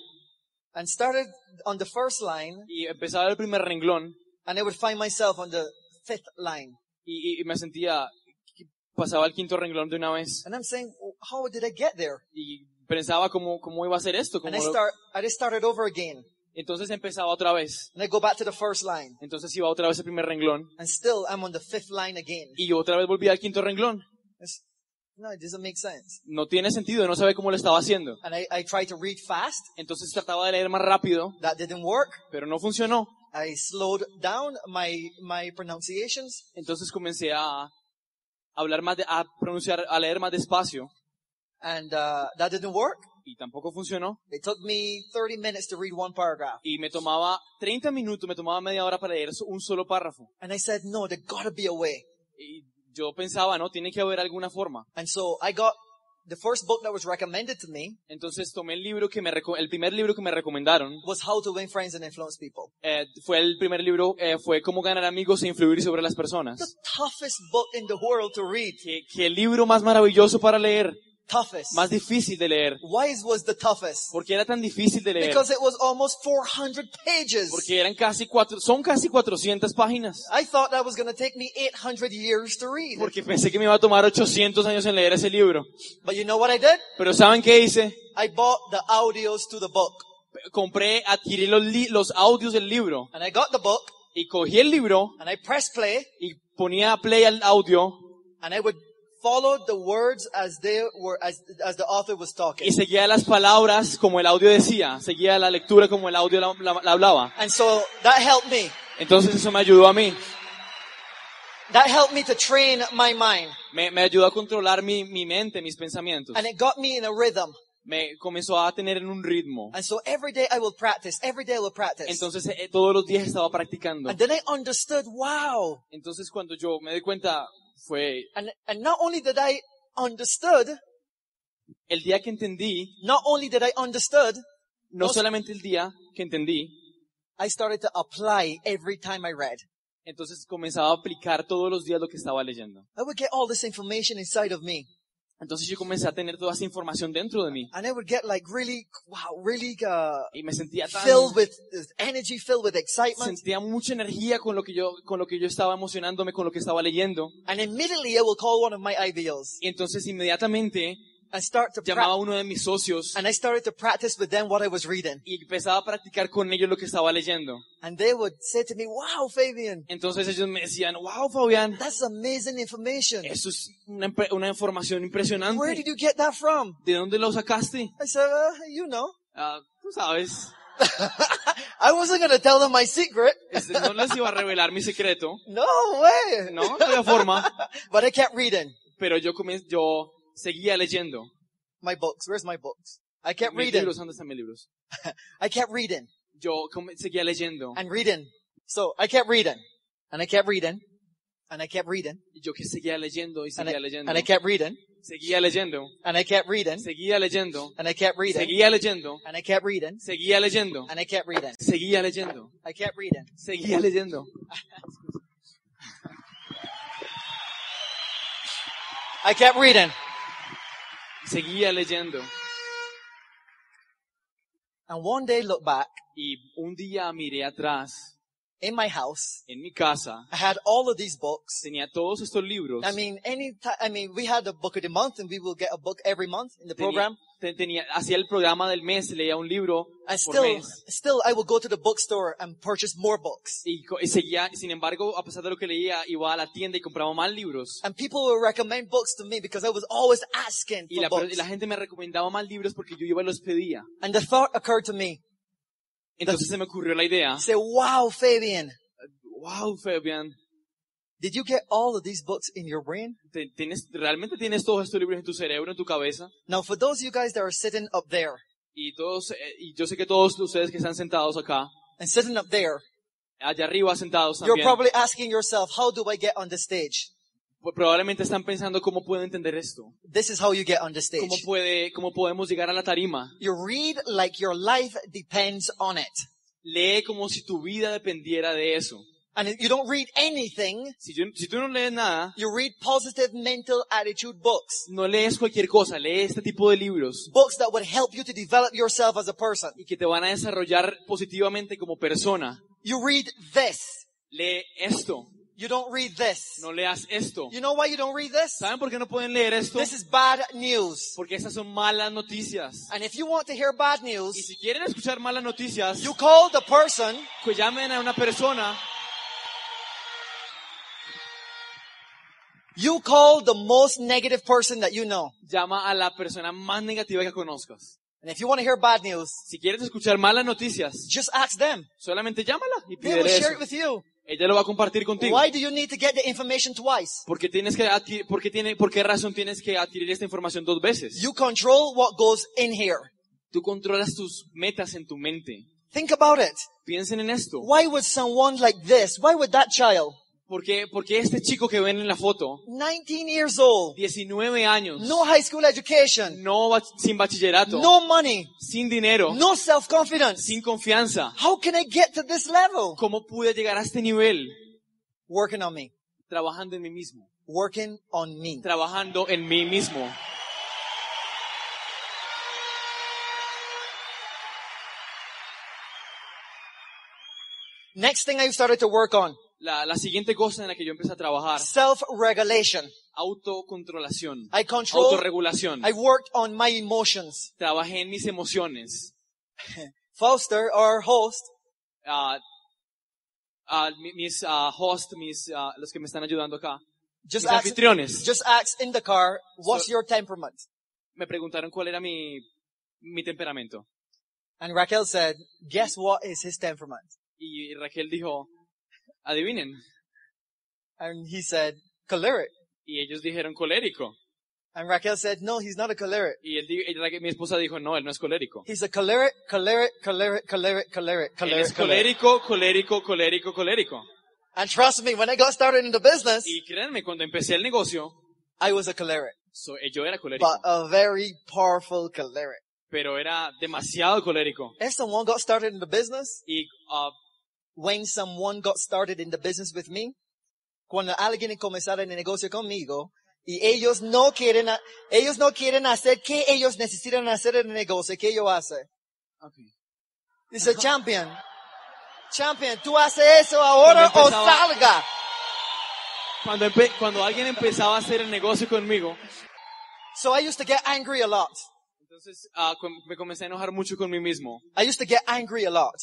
and started on the first line y empezaba el primer renglón and I would find myself on the fifth line. y, y me sentía, pasaba al quinto renglón de una vez And I'm saying, "Well, how did I get there? y pensaba cómo, cómo iba a ser esto. And I start, I just started over again. Entonces empezaba otra vez. And I go back to the first line. Entonces iba otra vez al primer renglón And still I'm on the fifth line again. y otra vez volvía al quinto renglón. It's, no, it doesn't make sense. No tiene sentido, no sabe cómo lo estaba haciendo. And I, I tried to read fast. Entonces trataba de leer más rápido, That didn't work. pero no funcionó. I slowed down my, my pronunciations. Entonces comencé a hablar más, de- a pronunciar, a leer más despacio And uh, that didn't work. y tampoco funcionó. It took me 30 minutes to read one paragraph. Y me tomaba 30 minutos, me tomaba media hora para leer un solo párrafo. And I said, no, there gotta be a way. Y yo pensaba, no, tiene que haber alguna forma. And so I got the first book that was recommended to me Entonces tomé el libro que me, reco- el primer libro que me recomendaron, was How to Win Friends and Influence People. eh, fue el primer libro, eh, fue Cómo ganar amigos e influir sobre las The personas. toughest book in the world to read. Que, que el libro más maravilloso para leer, Toughest. más difícil de leer. Why is- was the toughest? ¿Por qué era tan difícil de leer? Because it was almost 400 pages. Porque eran casi cuatro, son casi 400 páginas. I thought that was going to take me 800 years to read. Porque pensé que me iba a tomar 800 años en leer ese libro. But you know what I did? Pero ¿saben qué hice? I bought the audios to the book. Compré, adquirí los, los audios del libro And I got the book y cogí el libro and I pressed play y ponía play al audio and I would follow the words as they were, as, as the author was talking. y seguía las palabras como el audio decía, seguía la lectura como el audio la, la- la hablaba. And so that helped me. Entonces eso me ayudó a mí, That helped me to train my mind. me, me ayudó a controlar mi, mi mente, mis pensamientos. And it got me in a rhythm. Me comenzó a tener en un ritmo. And so every day I will practice. Every day I will practice. Entonces eh, todos los días estaba practicando. And then I understood, wow. Entonces cuando yo me di cuenta fue And, and not only did I understood, el día que entendí, not only did I understood, no No- solamente el día que entendí, I started to apply every time I read. entonces comenzaba a aplicar todos los días lo que estaba leyendo. I would get all this information inside of me. Entonces yo comencé a tener toda esa información dentro de mí. And I would get like really, wow, really, uh, y me sentía tan filled with energy, filled with excitement. sentía mucha energía con lo que yo con lo que yo estaba emocionándome con lo que estaba leyendo. And immediately I will call one of my IBLs y entonces inmediatamente and start to llamaba a practice. uno de mis socios And I started to practice with them what I was reading. y empezaba a practicar con ellos lo que estaba leyendo. And they would say to me, wow, Fabian, Entonces ellos me decían, wow, Fabián, that's amazing information. eso es una, impre- una información Where impresionante. did you get that from? ¿De dónde lo sacaste? I said, uh, you know. Ah, tú sabes, I wasn't going to tell them my secret. este, no les iba a revelar mi secreto, No way. no, no había forma, But I kept reading pero yo comen- yo seguía leyendo. my books. Where's my books? I kept Mis reading. libros, ¿dónde están mis libros? I kept reading Yo seguía leyendo. and reading. So I kept reading and I kept reading and I kept reading Y yo que seguía leyendo y and I, seguía leyendo. and I kept reading Seguía leyendo, and I kept reading seguía leyendo, and I kept reading seguía leyendo, and I kept reading seguía leyendo, and I kept reading. seguía leyendo, I kept reading. seguía leyendo. I kept reading. Seguía leyendo. And one day look back Y un día miré atrás, in my house. en mi casa, I had all of these books. tenía todos estos libros. I mean, any I mean, we had a book of the month and we will get a book every month in the Tenía, program. tenía, hacía el programa del mes, leía un libro And por still, mes. still I will go to the bookstore and purchase more books. Y, y seguía, sin embargo, a pesar de lo que leía, iba a la tienda y compraba más libros. And people will recommend books to me because I was always asking Y for la, books. y la gente me recomendaba más libros porque yo iba y los pedía. And the thought occurred to me. Entonces se me ocurrió la idea. Say, wow, Fabian, wow, Fabian, Did you get all of these books in your brain? ¿te- ¿tienes, ¿realmente tienes todos estos libros en tu cerebro, en tu cabeza? Now, for those of you guys that are sitting up there Y todos, eh, y yo sé que todos ustedes que están sentados acá, and sitting up there, allá arriba sentados you're también, probably asking yourself, how do I get on the stage? Pues probablemente están pensando cómo puedo entender esto. This is how you get on the stage. ¿Cómo puede, cómo podemos llegar a la tarima? You read like your life depends on it. Lee como si tu vida dependiera de eso. And you don't read anything, Si, yo- si tú no lees nada, you read positive mental attitude books. no lees cualquier cosa, lee este tipo de libros Books that would help you to develop yourself as a person. y que te van a desarrollar positivamente como persona. You read this. Lee esto, You don't read this. no leas esto. You know why you don't read this? ¿Saben por qué no pueden leer esto? This is bad news. Porque estas son malas noticias. And if you want to hear bad news, Y si quieren escuchar malas noticias, you call the person pues llamen a una persona, You call the most negative person that you know. llama a la persona más negativa que conozcas. And if you want to hear bad news, Si quieres escuchar malas noticias, just ask them. solamente llámala y pídele share eso. it with you. Ella lo va a compartir contigo. Why do you need to get the information twice? Porque tienes que adquirir, porque tiene, ¿Por qué razón tienes que adquirir esta información dos veces? You control what goes in here. Tú controlas tus metas en tu mente. Think about it. Piensen en esto. Why would someone like this, why would that child, Porque, porque este chico que ven en la foto, 19 years old, 19 años, no high school education, no sin bachillerato, no money, sin dinero, no self-confidence, sin confianza, how can I get to this level? ¿cómo pude llegar a este nivel? Working on me. Trabajando en mí mismo. Working on me. Trabajando en mí mismo. Next thing I started to work on, La, la siguiente cosa en la que yo empecé a trabajar, self-regulation. autocontrolación, I control, autorregulación. I worked on my emotions. Trabajé en mis emociones. Foster, our host, mi- mis ah, hosts, mis, los que me están ayudando acá, just mis asked, anfitriones, just asked in the car, what's So- your temperament? me preguntaron cuál era mi, mi temperamento. And Raquel said, guess what is his temperament? Y Raquel dijo, adivinen. And he said, choleric. Y ellos dijeron colérico. And Raquel said, no, he's not a choleric. Y él, Raquel- mi esposa dijo, no, él no es colérico. He's a choleric, choleric, choleric, choleric, choleric, Él choleric, es colérico, colérico, colérico, colérico. And trust me, when I got started in the business, Y créanme, cuando empecé el negocio, I was a choleric, so- eh, yo era colérico. but a very powerful choleric. Pero era demasiado colérico. If someone got started in the business, Y ah, when someone got started in the business with me, cuando alguien comenzara en el negocio conmigo, y ellos no quieren, ellos no quieren hacer que ellos necesitan hacer en el negocio, ¿qué yo hace? Dice, champion, champion, tú haces eso ahora o salga. cuando, cuando alguien empezaba a hacer el negocio conmigo, So I used to get angry a lot. entonces ah, com- me comencé a enojar mucho con mí mismo. I used to get angry a lot.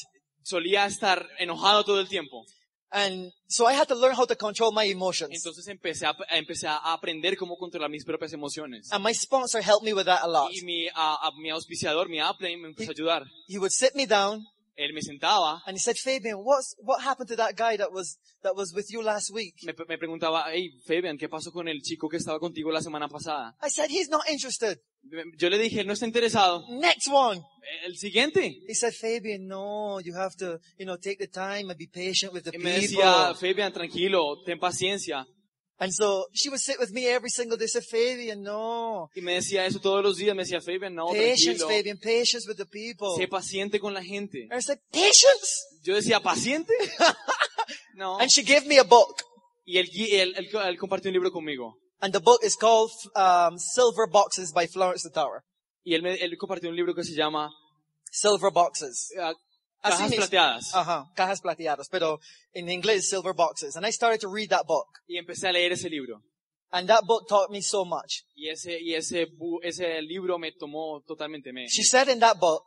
Solía estar enojado todo el tiempo. And so I had to learn how to control my emotions. Entonces empecé a, empecé a aprender cómo controlar mis propias emociones. And my sponsor helped me with that a lot. Y mi, a- a- mi auspiciador, mi Apple, me empezó a ayudar. He would sit me down Él me sentaba, and he said, Fabian, what's, what happened to that guy that was, that was with you last week? me, me preguntaba, hey, Fabian, ¿qué pasó con el chico que estaba contigo la semana pasada? I said, he's not interested. Yo le dije, él no está interesado. Next one. El siguiente. He said, Fabian, no, you have to, you know, take the time and be patient with the Y me people. decía, Fabian, tranquilo, ten paciencia. And so she would sit with me every single day. Said, Fabian, no. Y me decía eso todos los días. Me decía, Fabian, no, Patience, tranquilo. Fabian, patience with the people. Sé paciente con la gente. And I said, patience? Yo decía, ¿paciente? no. And she gave me a book. Y él, él, él- él compartió un libro conmigo. And the book is called um, Silver Boxes by Florence the Tower. Y él, me, él compartió un libro que se llama Silver Boxes. Así Cajas mismo. Plateadas. Ajá, cajas plateadas, pero en inglés Silver Boxes. And I started to read that book. Y empecé a leer ese libro. And that book taught me so much. Y ese, y ese, bu- ese libro me tomó totalmente. Me, She said in that book,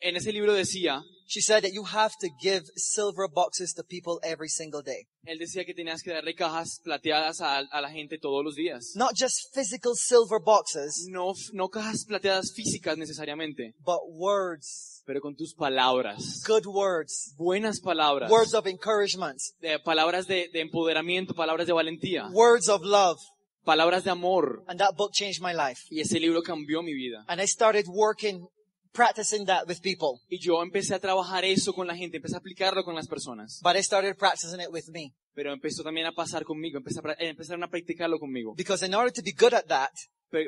en ese libro decía, She said that you have to give silver boxes to people every single day. él decía que tenías que darle cajas plateadas a, a la gente todos los días. Not just physical silver boxes, No, no cajas plateadas físicas necesariamente, but words, pero con tus palabras. good words, Buenas palabras. words of encouragement, de- palabras de, de empoderamiento, palabras de valentía, words of love. palabras de amor. And that book changed my life. Y ese libro cambió mi vida. And I started working, practicing that with people. Y yo empecé a trabajar eso con la gente, empecé a aplicarlo con las personas. But I started practicing it with me. Pero empezó también a pasar conmigo, empecé a, pra- empezaron a practicarlo conmigo. Because in order to be good at that,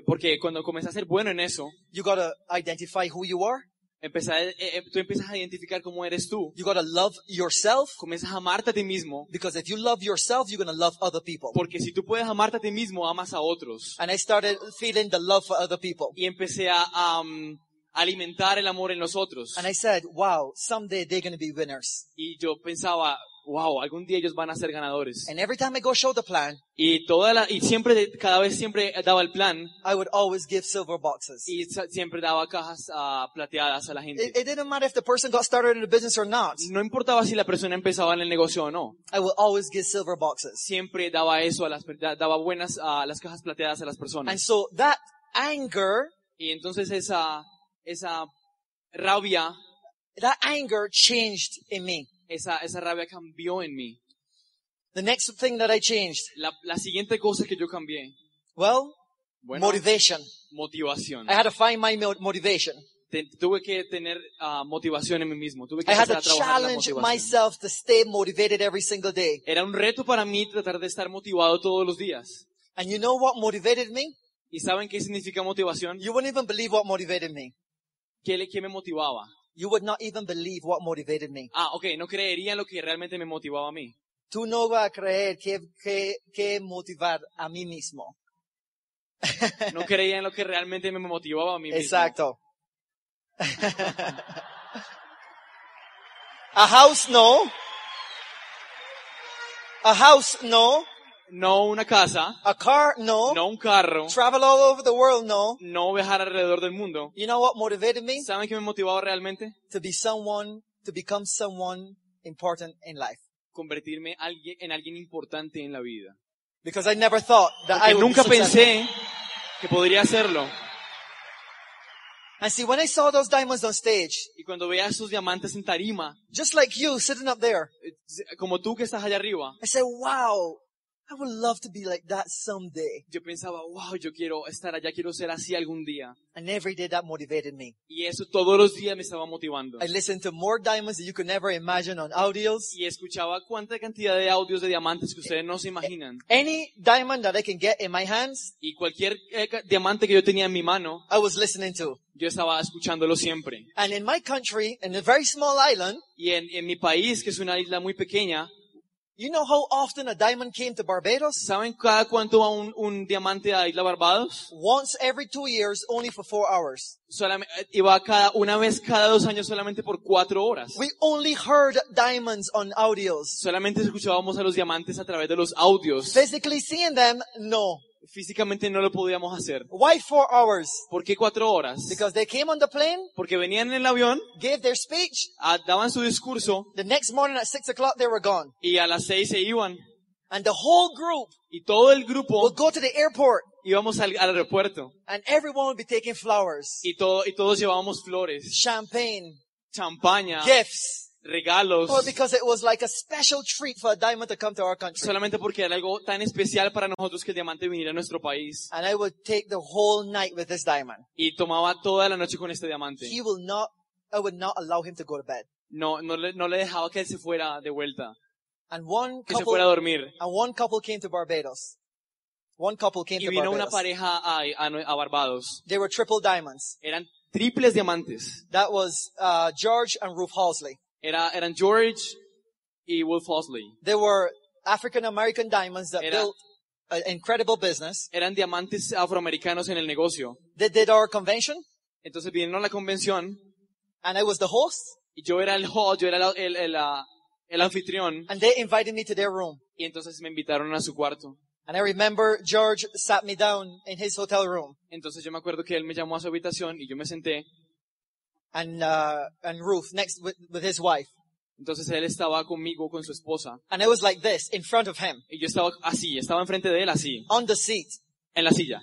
Porque cuando comencé a ser bueno en eso, you gotta identify who you are. empecé a- eh, eh, tú empiezas a identificar cómo eres tú. You gotta love yourself. Comienzas a amarte a ti mismo. Because if you love yourself, you're gonna love other people. Porque si tú puedes amarte a ti mismo, amas a otros. And I started feeling the love for other people. Y empecé a, a, um, alimentar el amor en los otros. And I said, wow, someday they're gonna be winners. Y yo pensaba, wow, algún día ellos van a ser ganadores. And every time I go show the plan, Y toda la, y siempre, cada vez siempre daba el plan I would always give silver boxes. y siempre daba cajas ah, plateadas a la gente. It, it didn't matter if the person got started in the business or not. No importaba si la persona empezaba en el negocio o no. I will always give silver boxes. Siempre daba eso a las, daba buenas, a las cajas plateadas a las And personas. so that anger, Y entonces esa, esa rabia, that anger changed in me. esa, esa rabia cambió en mí. The next thing that I changed, La, la siguiente cosa que yo cambié, well, bueno, motivation. motivación. I had to find my mo- motivation. Te- tuve que tener ah, motivación en mí mismo. Tuve que I had to challenge myself to stay motivated every single day. Era un reto para mí tratar de estar motivado todos los días. And you know what motivated me? ¿Y saben qué significa motivación? You wouldn't even believe what motivated me. ¿Qué, le- qué me motivaba? You would not even believe what motivated me. Ah, ok, no creería lo que realmente me motivaba a mí. Tú no vas a creer que, que, que motivar a mí mismo. No creía en lo que realmente me motivaba a mí mismo. Exacto. a house, no. A house, no. No una casa, A car, no. no un carro, Travel all over the world, no. no viajar alrededor del mundo. You know what motivated me? ¿Saben qué me motivaba realmente? To be someone, to become someone important in life. Convertirme alguien- en alguien importante en la vida. Because I never thought that I Porque would be nunca pensé que podría hacerlo. And see, when I saw those diamonds on stage, Y cuando veía esos diamantes en tarima, just like you sitting up there, eh, como tú que estás allá arriba, I said, wow, I would love to be like that someday. yo pensaba, wow, yo quiero estar allá, quiero ser así algún día. And every day that motivated me. Y eso todos los días me estaba motivando. I listened to more diamonds than you could never imagine on audios. Y escuchaba cuánta cantidad de audios de diamantes que ustedes no se imaginan. Any diamond that I can get in my hands, Y cualquier eh, diamante que yo tenía en mi mano, I was listening to. yo estaba escuchándolo siempre. And in my country, in a very small island, Y en, en mi país, que es una isla muy pequeña, you know how often a diamond came to Barbados? ¿saben cada cuánto va un, un diamante a Isla Barbados? Once every two years, only for four hours. Solamente, iba cada, una vez cada dos años solamente por cuatro horas. We only heard diamonds on audios. Solamente escuchábamos a los diamantes a través de los audios. Physically seeing them, no. Físicamente no lo podíamos hacer. Why four hours? ¿Por qué cuatro horas? Because they came on the plane, Porque venían en el avión, gave their speech, ah, daban su discurso the next morning at six o'clock they were gone. y a las seis se iban. And the whole group Y todo el would grupo go to the airport íbamos al, al aeropuerto. and everyone would be taking flowers, Y, todo, y todos llevábamos flores, champagne, champaña, gifts. Regalos. Well, because it was like a special treat for a diamond to come to our country. Solamente porque era algo tan especial para nosotros que el diamante viniera a nuestro país. And I would take the whole night with this diamond. Y tomaba toda la noche con este diamante. He will not, I would not allow him to go to bed. No, no le, no le dejaba que él se fuera de vuelta, And one que se couple, fuera a dormir. and one couple came to Barbados. One couple came Y to vino una Barbados. pareja a, a, a Barbados. They were triple diamonds. Eran triples diamantes. That was uh, George and Ruth Halsley. Era, eran George y Wolf Halsley. They were African American diamonds that Era- built an incredible business. Eran diamantes afroamericanos en el negocio. They did our convention, Entonces vinieron a la convención and I was the host, y yo era el host, yo era el, el, el, ah, el anfitrión. and they invited me to their room. Y entonces me invitaron a su cuarto. And I remember George sat me down in his hotel room, Entonces yo me acuerdo que él me llamó a su habitación y yo me senté and, uh, and Ruth next with, with his wife. Entonces él estaba conmigo, con su esposa, And I was like this in front of him. Y yo estaba así, estaba enfrente de él así, on the seat, en la silla,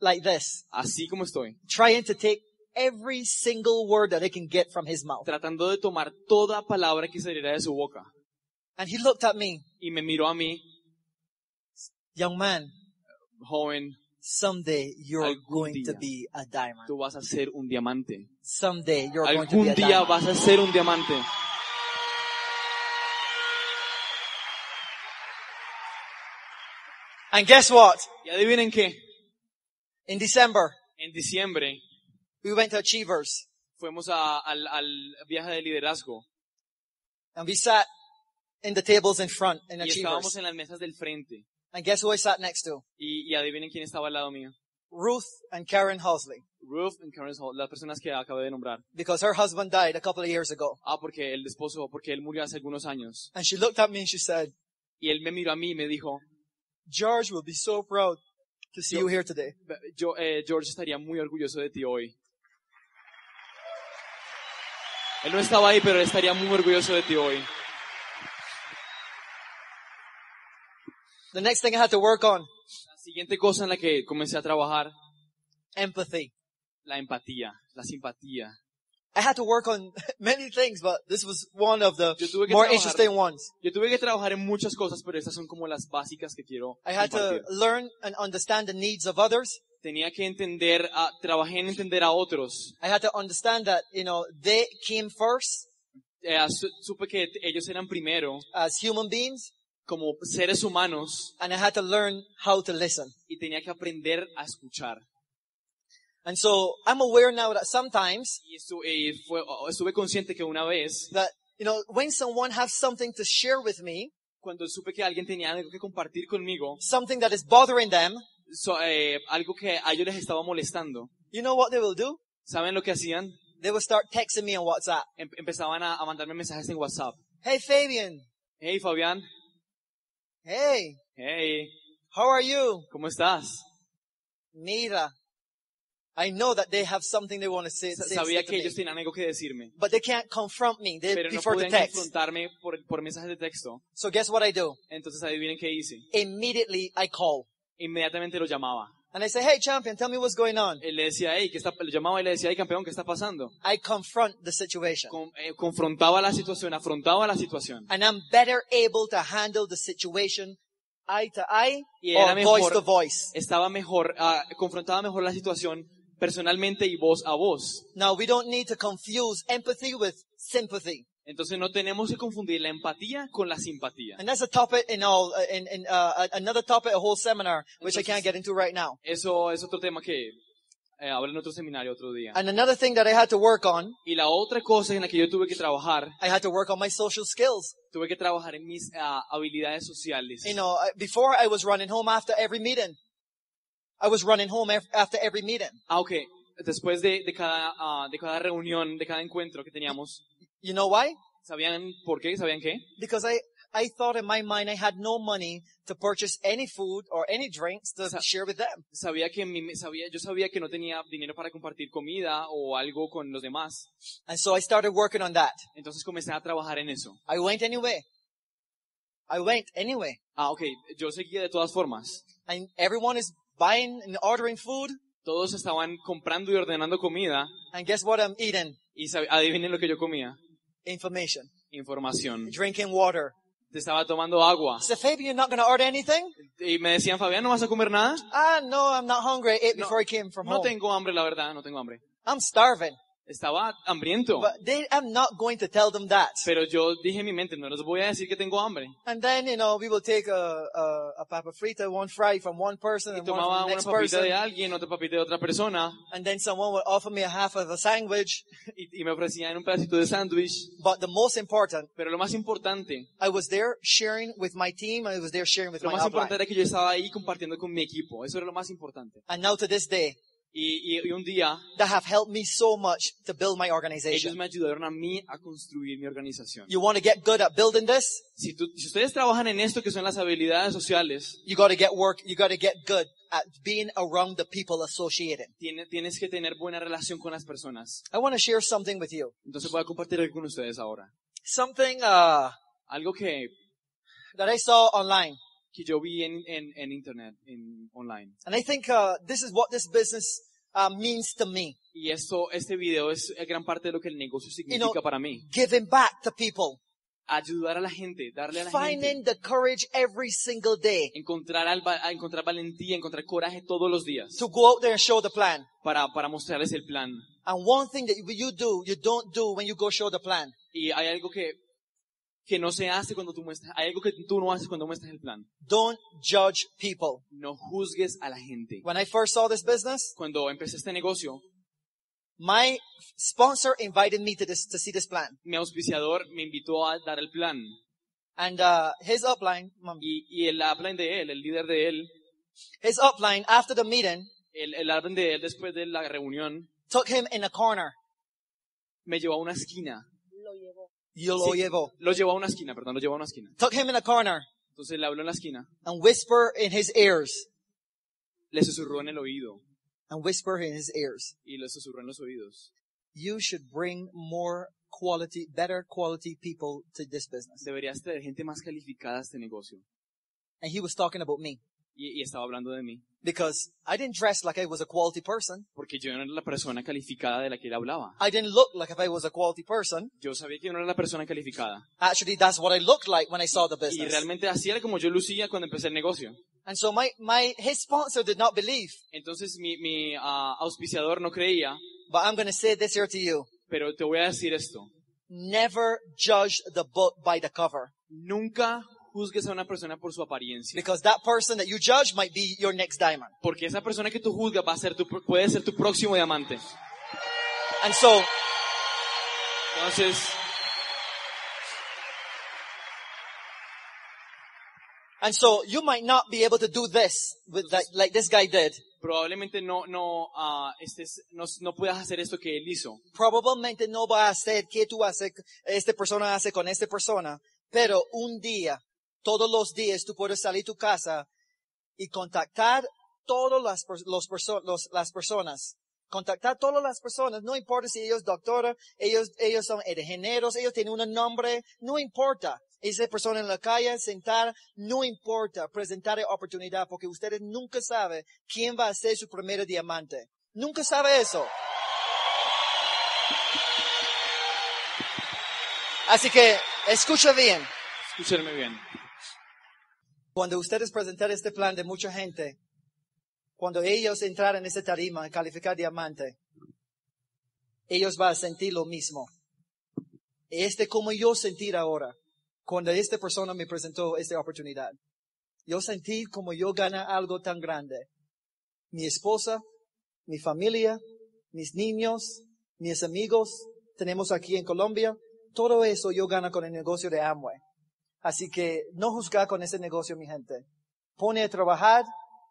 like this, así como estoy, trying to take every single word that I can get from his mouth. tratando de tomar toda palabra que saliera de su boca. And he looked at me, Y me miró a mí, young man, joven, someday you're Algún going to día. be a diamond. tú vas a ser un diamante. Someday you're going to be Algún a día vas a ser un diamante. And guess what? Y adivinen qué, In December, en diciembre we went to Achievers fuimos a- al, al viaje de liderazgo and we sat in the tables in front in y estábamos Achievers. en las mesas del frente. And guess who I sat next to? Y, y adivinen quién estaba al lado mío. Ruth and Karen Hosley. Ruth y Karen Hall, las personas que acabé de nombrar. Because her husband died a couple of years ago. Ah, porque el esposo, porque él murió hace algunos años. And she looked at me and she said, Y él me miró a mí y me dijo, George will be so proud to see Yo- you here today. yo, eh, George estaría muy orgulloso de ti hoy. Él no estaba ahí, pero estaría muy orgulloso de ti hoy. The next thing I had to work on, La siguiente cosa en la que comencé a trabajar, empathy. la empatía, la simpatía. I had to work on many things, but this was one of the Yo tuve que more trabajar- interesting ones. Yo tuve que trabajar en muchas cosas, pero estas son como las básicas que quiero I had to compartir. learn and understand the needs of others. Tenía que entender, a- trabajé en entender a otros. I had to understand that, you know, they came first Eh, su- supe que t- ellos eran primero as human beings, como seres humanos and I had to learn how to listen. y tenía que aprender a escuchar. And so I'm aware now that sometimes Y estu- eh, fue- estuve consciente que una vez, that, you know, when someone has something to share with me, cuando supe que alguien tenía algo que compartir conmigo, something that is bothering them, so- eh, algo que a ellos les estaba molestando, you know what they will do? ¿saben lo que hacían? They will start texting me on WhatsApp. Em- empezaban a, a mandarme mensajes en WhatsApp. Hey Fabian, Hey Fabián, hey, hey, how are you? ¿cómo estás? Mira. I know that they have something they want to say, Sa- say, Sabía que ellos tenían algo que decirme, but they can't confront me they, pero no before the podían text. confrontarme por, por mensajes de texto. So guess what I do? Entonces adivinen qué hice. Immediately I call. Inmediatamente lo llamaba. And I say, hey champion, tell me what's going on. Él le decía, hey, ¿qué está? Lo llamaba y le decía, hey, campeón, ¿qué está pasando? I confront the situation. Con- eh, confrontaba la situación, afrontaba la situación. And I'm better able to handle the situation eye to eye Y or voice mejor- to voice. Estaba mejor, ah, confrontaba mejor la situación personalmente y voz a voz. Now we don't need to confuse empathy with sympathy. Entonces no tenemos que confundir la empatía con la simpatía. And that's a topic in all, uh, in, in, uh, another topic, a whole seminar, which I can't get into right now. Eso es otro tema que eh, en otro seminario otro día. And another thing that I had to work on, Y la otra cosa en la que yo tuve que trabajar, I had to work on my social skills. tuve que trabajar en mis ah, habilidades sociales. You know, before I was running home after every meeting. I was running home af- after every meeting. Ah. Después de, de cada, ah, de cada reunión, de cada encuentro que teníamos, You know why? ¿sabían por qué? ¿Sabían qué? Because I, I thought in my mind I had no money to purchase any food or any drinks to Sa- share with them. Sabía que mi- sabía, yo sabía que no tenía dinero para compartir comida o algo con los demás. And so I started working on that. Entonces comencé a trabajar en eso. I went anyway. I went anyway. Ah, ok. Yo seguía de todas formas. And everyone is buying and ordering food. Todos estaban comprando y ordenando comida And guess what I'm eating? y adivinen lo que yo comía. Information. Información. Drinking water. Estaba tomando agua. Fabian, you're not going to order anything? Y me decían, Fabián, ¿no vas a comer nada? Ah, no, I'm not hungry. I ate No, before I came from No home. tengo hambre, la verdad, no tengo hambre. I'm starving. Estaba hambriento. But they, I'm not going to tell them that. Pero yo dije en mi mente, no les voy a decir que tengo hambre. And then, you know, we will take a, a, a papa frita, one fry from one person Y and one tomaba the una next papita person. de alguien, otra papita de otra persona, And then someone would offer me a half of a sandwich. y, y me ofrecían un pedacito de sándwich. But the most important, Pero lo más importante, I was there sharing with my team. I was there sharing with lo my más importante era que yo estaba ahí compartiendo con mi equipo. Eso era lo más importante. And now to this day, Y, y- y un día that have helped me so much to build my ellos organization. me ayudaron a mí a construir mi organización. You want to get good at building this? Si, tú- si ustedes trabajan en esto que son las habilidades sociales, You got to get work. You got to get good at being around the people associated. tiene- tienes que tener buena relación con las personas. I want to share something with you. Entonces voy a compartir algo con ustedes ahora. Something uh, Algo que, that I saw online, que yo vi en, en, en internet, en online. and I think uh, this is what this business uh, means to me. Y esto, este video es gran parte de lo que el negocio significa know, para mí. Giving back to people, Ayudar a la gente, darle a la finding gente, the courage every single day encontrar, al, encontrar valentía, encontrar coraje todos los días to go out there and show the plan. para, para mostrarles el plan. And one thing that you do, you don't do when you go show the plan. Y hay algo que, que no se hace cuando tú muestras, hay algo que tú no haces cuando muestras el plan. Don't judge people. No juzgues a la gente. When I first saw this business, Cuando empecé este negocio, my sponsor invited me to this to see this plan, mi auspiciador me invitó a dar el plan. and uh, his upline, Y, y el upline de él, el líder de él, his upline after the meeting el, el upline de él después de la reunión, took him in a corner. me llevó a una esquina. Yo lo Sí. llevo. Lo llevó a una esquina, perdón, lo llevó a una esquina. Took him in a corner Entonces le habló en la esquina, and whisper in his ears le susurró en el oído and whisper in his ears. y le susurró en los oídos. You should bring more quality, better quality people to this business. Deberías tener gente más calificada a este negocio. And he was talking about me Y, y estaba hablando de mí, because I didn't dress like I was a quality person. porque yo no era la persona calificada de la que él hablaba. I didn't look like if I was a quality person. Yo sabía que yo no era la persona calificada. Actually, that's what I looked like when I saw the Y business. realmente así era como yo lucía cuando empecé el negocio. And so my, my, his sponsor did not believe, Entonces mi, mi ah, auspiciador no creía, but I'm going to say this here to you. pero te voy a decir esto. Never judge the book by the cover Nunca juzgues a una persona por su apariencia. because that person that you judge might be your next diamond. Porque esa persona que tú juzgas va a ser tu, puede ser tu próximo diamante. And so Entonces, And so you might not be able to do this with that, like this guy did. probablemente no, no, ah, estés- no, no puedas hacer esto que él hizo. Probablemente no va a hacer que tú haces, esta persona hace con esta persona, pero un día, todos los días tú puedes salir de tu casa y contactar todas las, personas. Contactar todas las personas, no importa si ellos doctora, ellos, ellos son ingenieros, ellos tienen un nombre, no importa. Esa persona en la calle, sentar, no importa, presentar oportunidad, porque ustedes nunca saben quién va a ser su primer diamante. Nunca sabe eso. Así que, escucha bien. Escúchenme bien. Cuando ustedes presentan este plan de mucha gente, cuando ellos entraran en esa tarima y calificar diamante, ellos van a sentir lo mismo. Este como yo sentir ahora, cuando esta persona me presentó esta oportunidad. Yo sentí como yo gana algo tan grande. Mi esposa, mi familia, mis niños, mis amigos, tenemos aquí en Colombia, todo eso yo gano con el negocio de Amway. Así que no juzgar con ese negocio, mi gente. Pone a trabajar,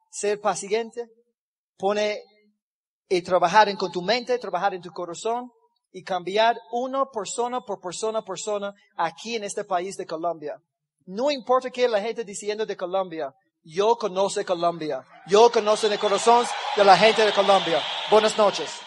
ser paciente, pone y trabajar en con tu mente, trabajar en tu corazón y cambiar una persona por persona persona aquí en este país de Colombia. No importa qué la gente diciendo de Colombia, yo conozco Colombia. Yo conozco el corazón de la gente de Colombia. Buenas noches.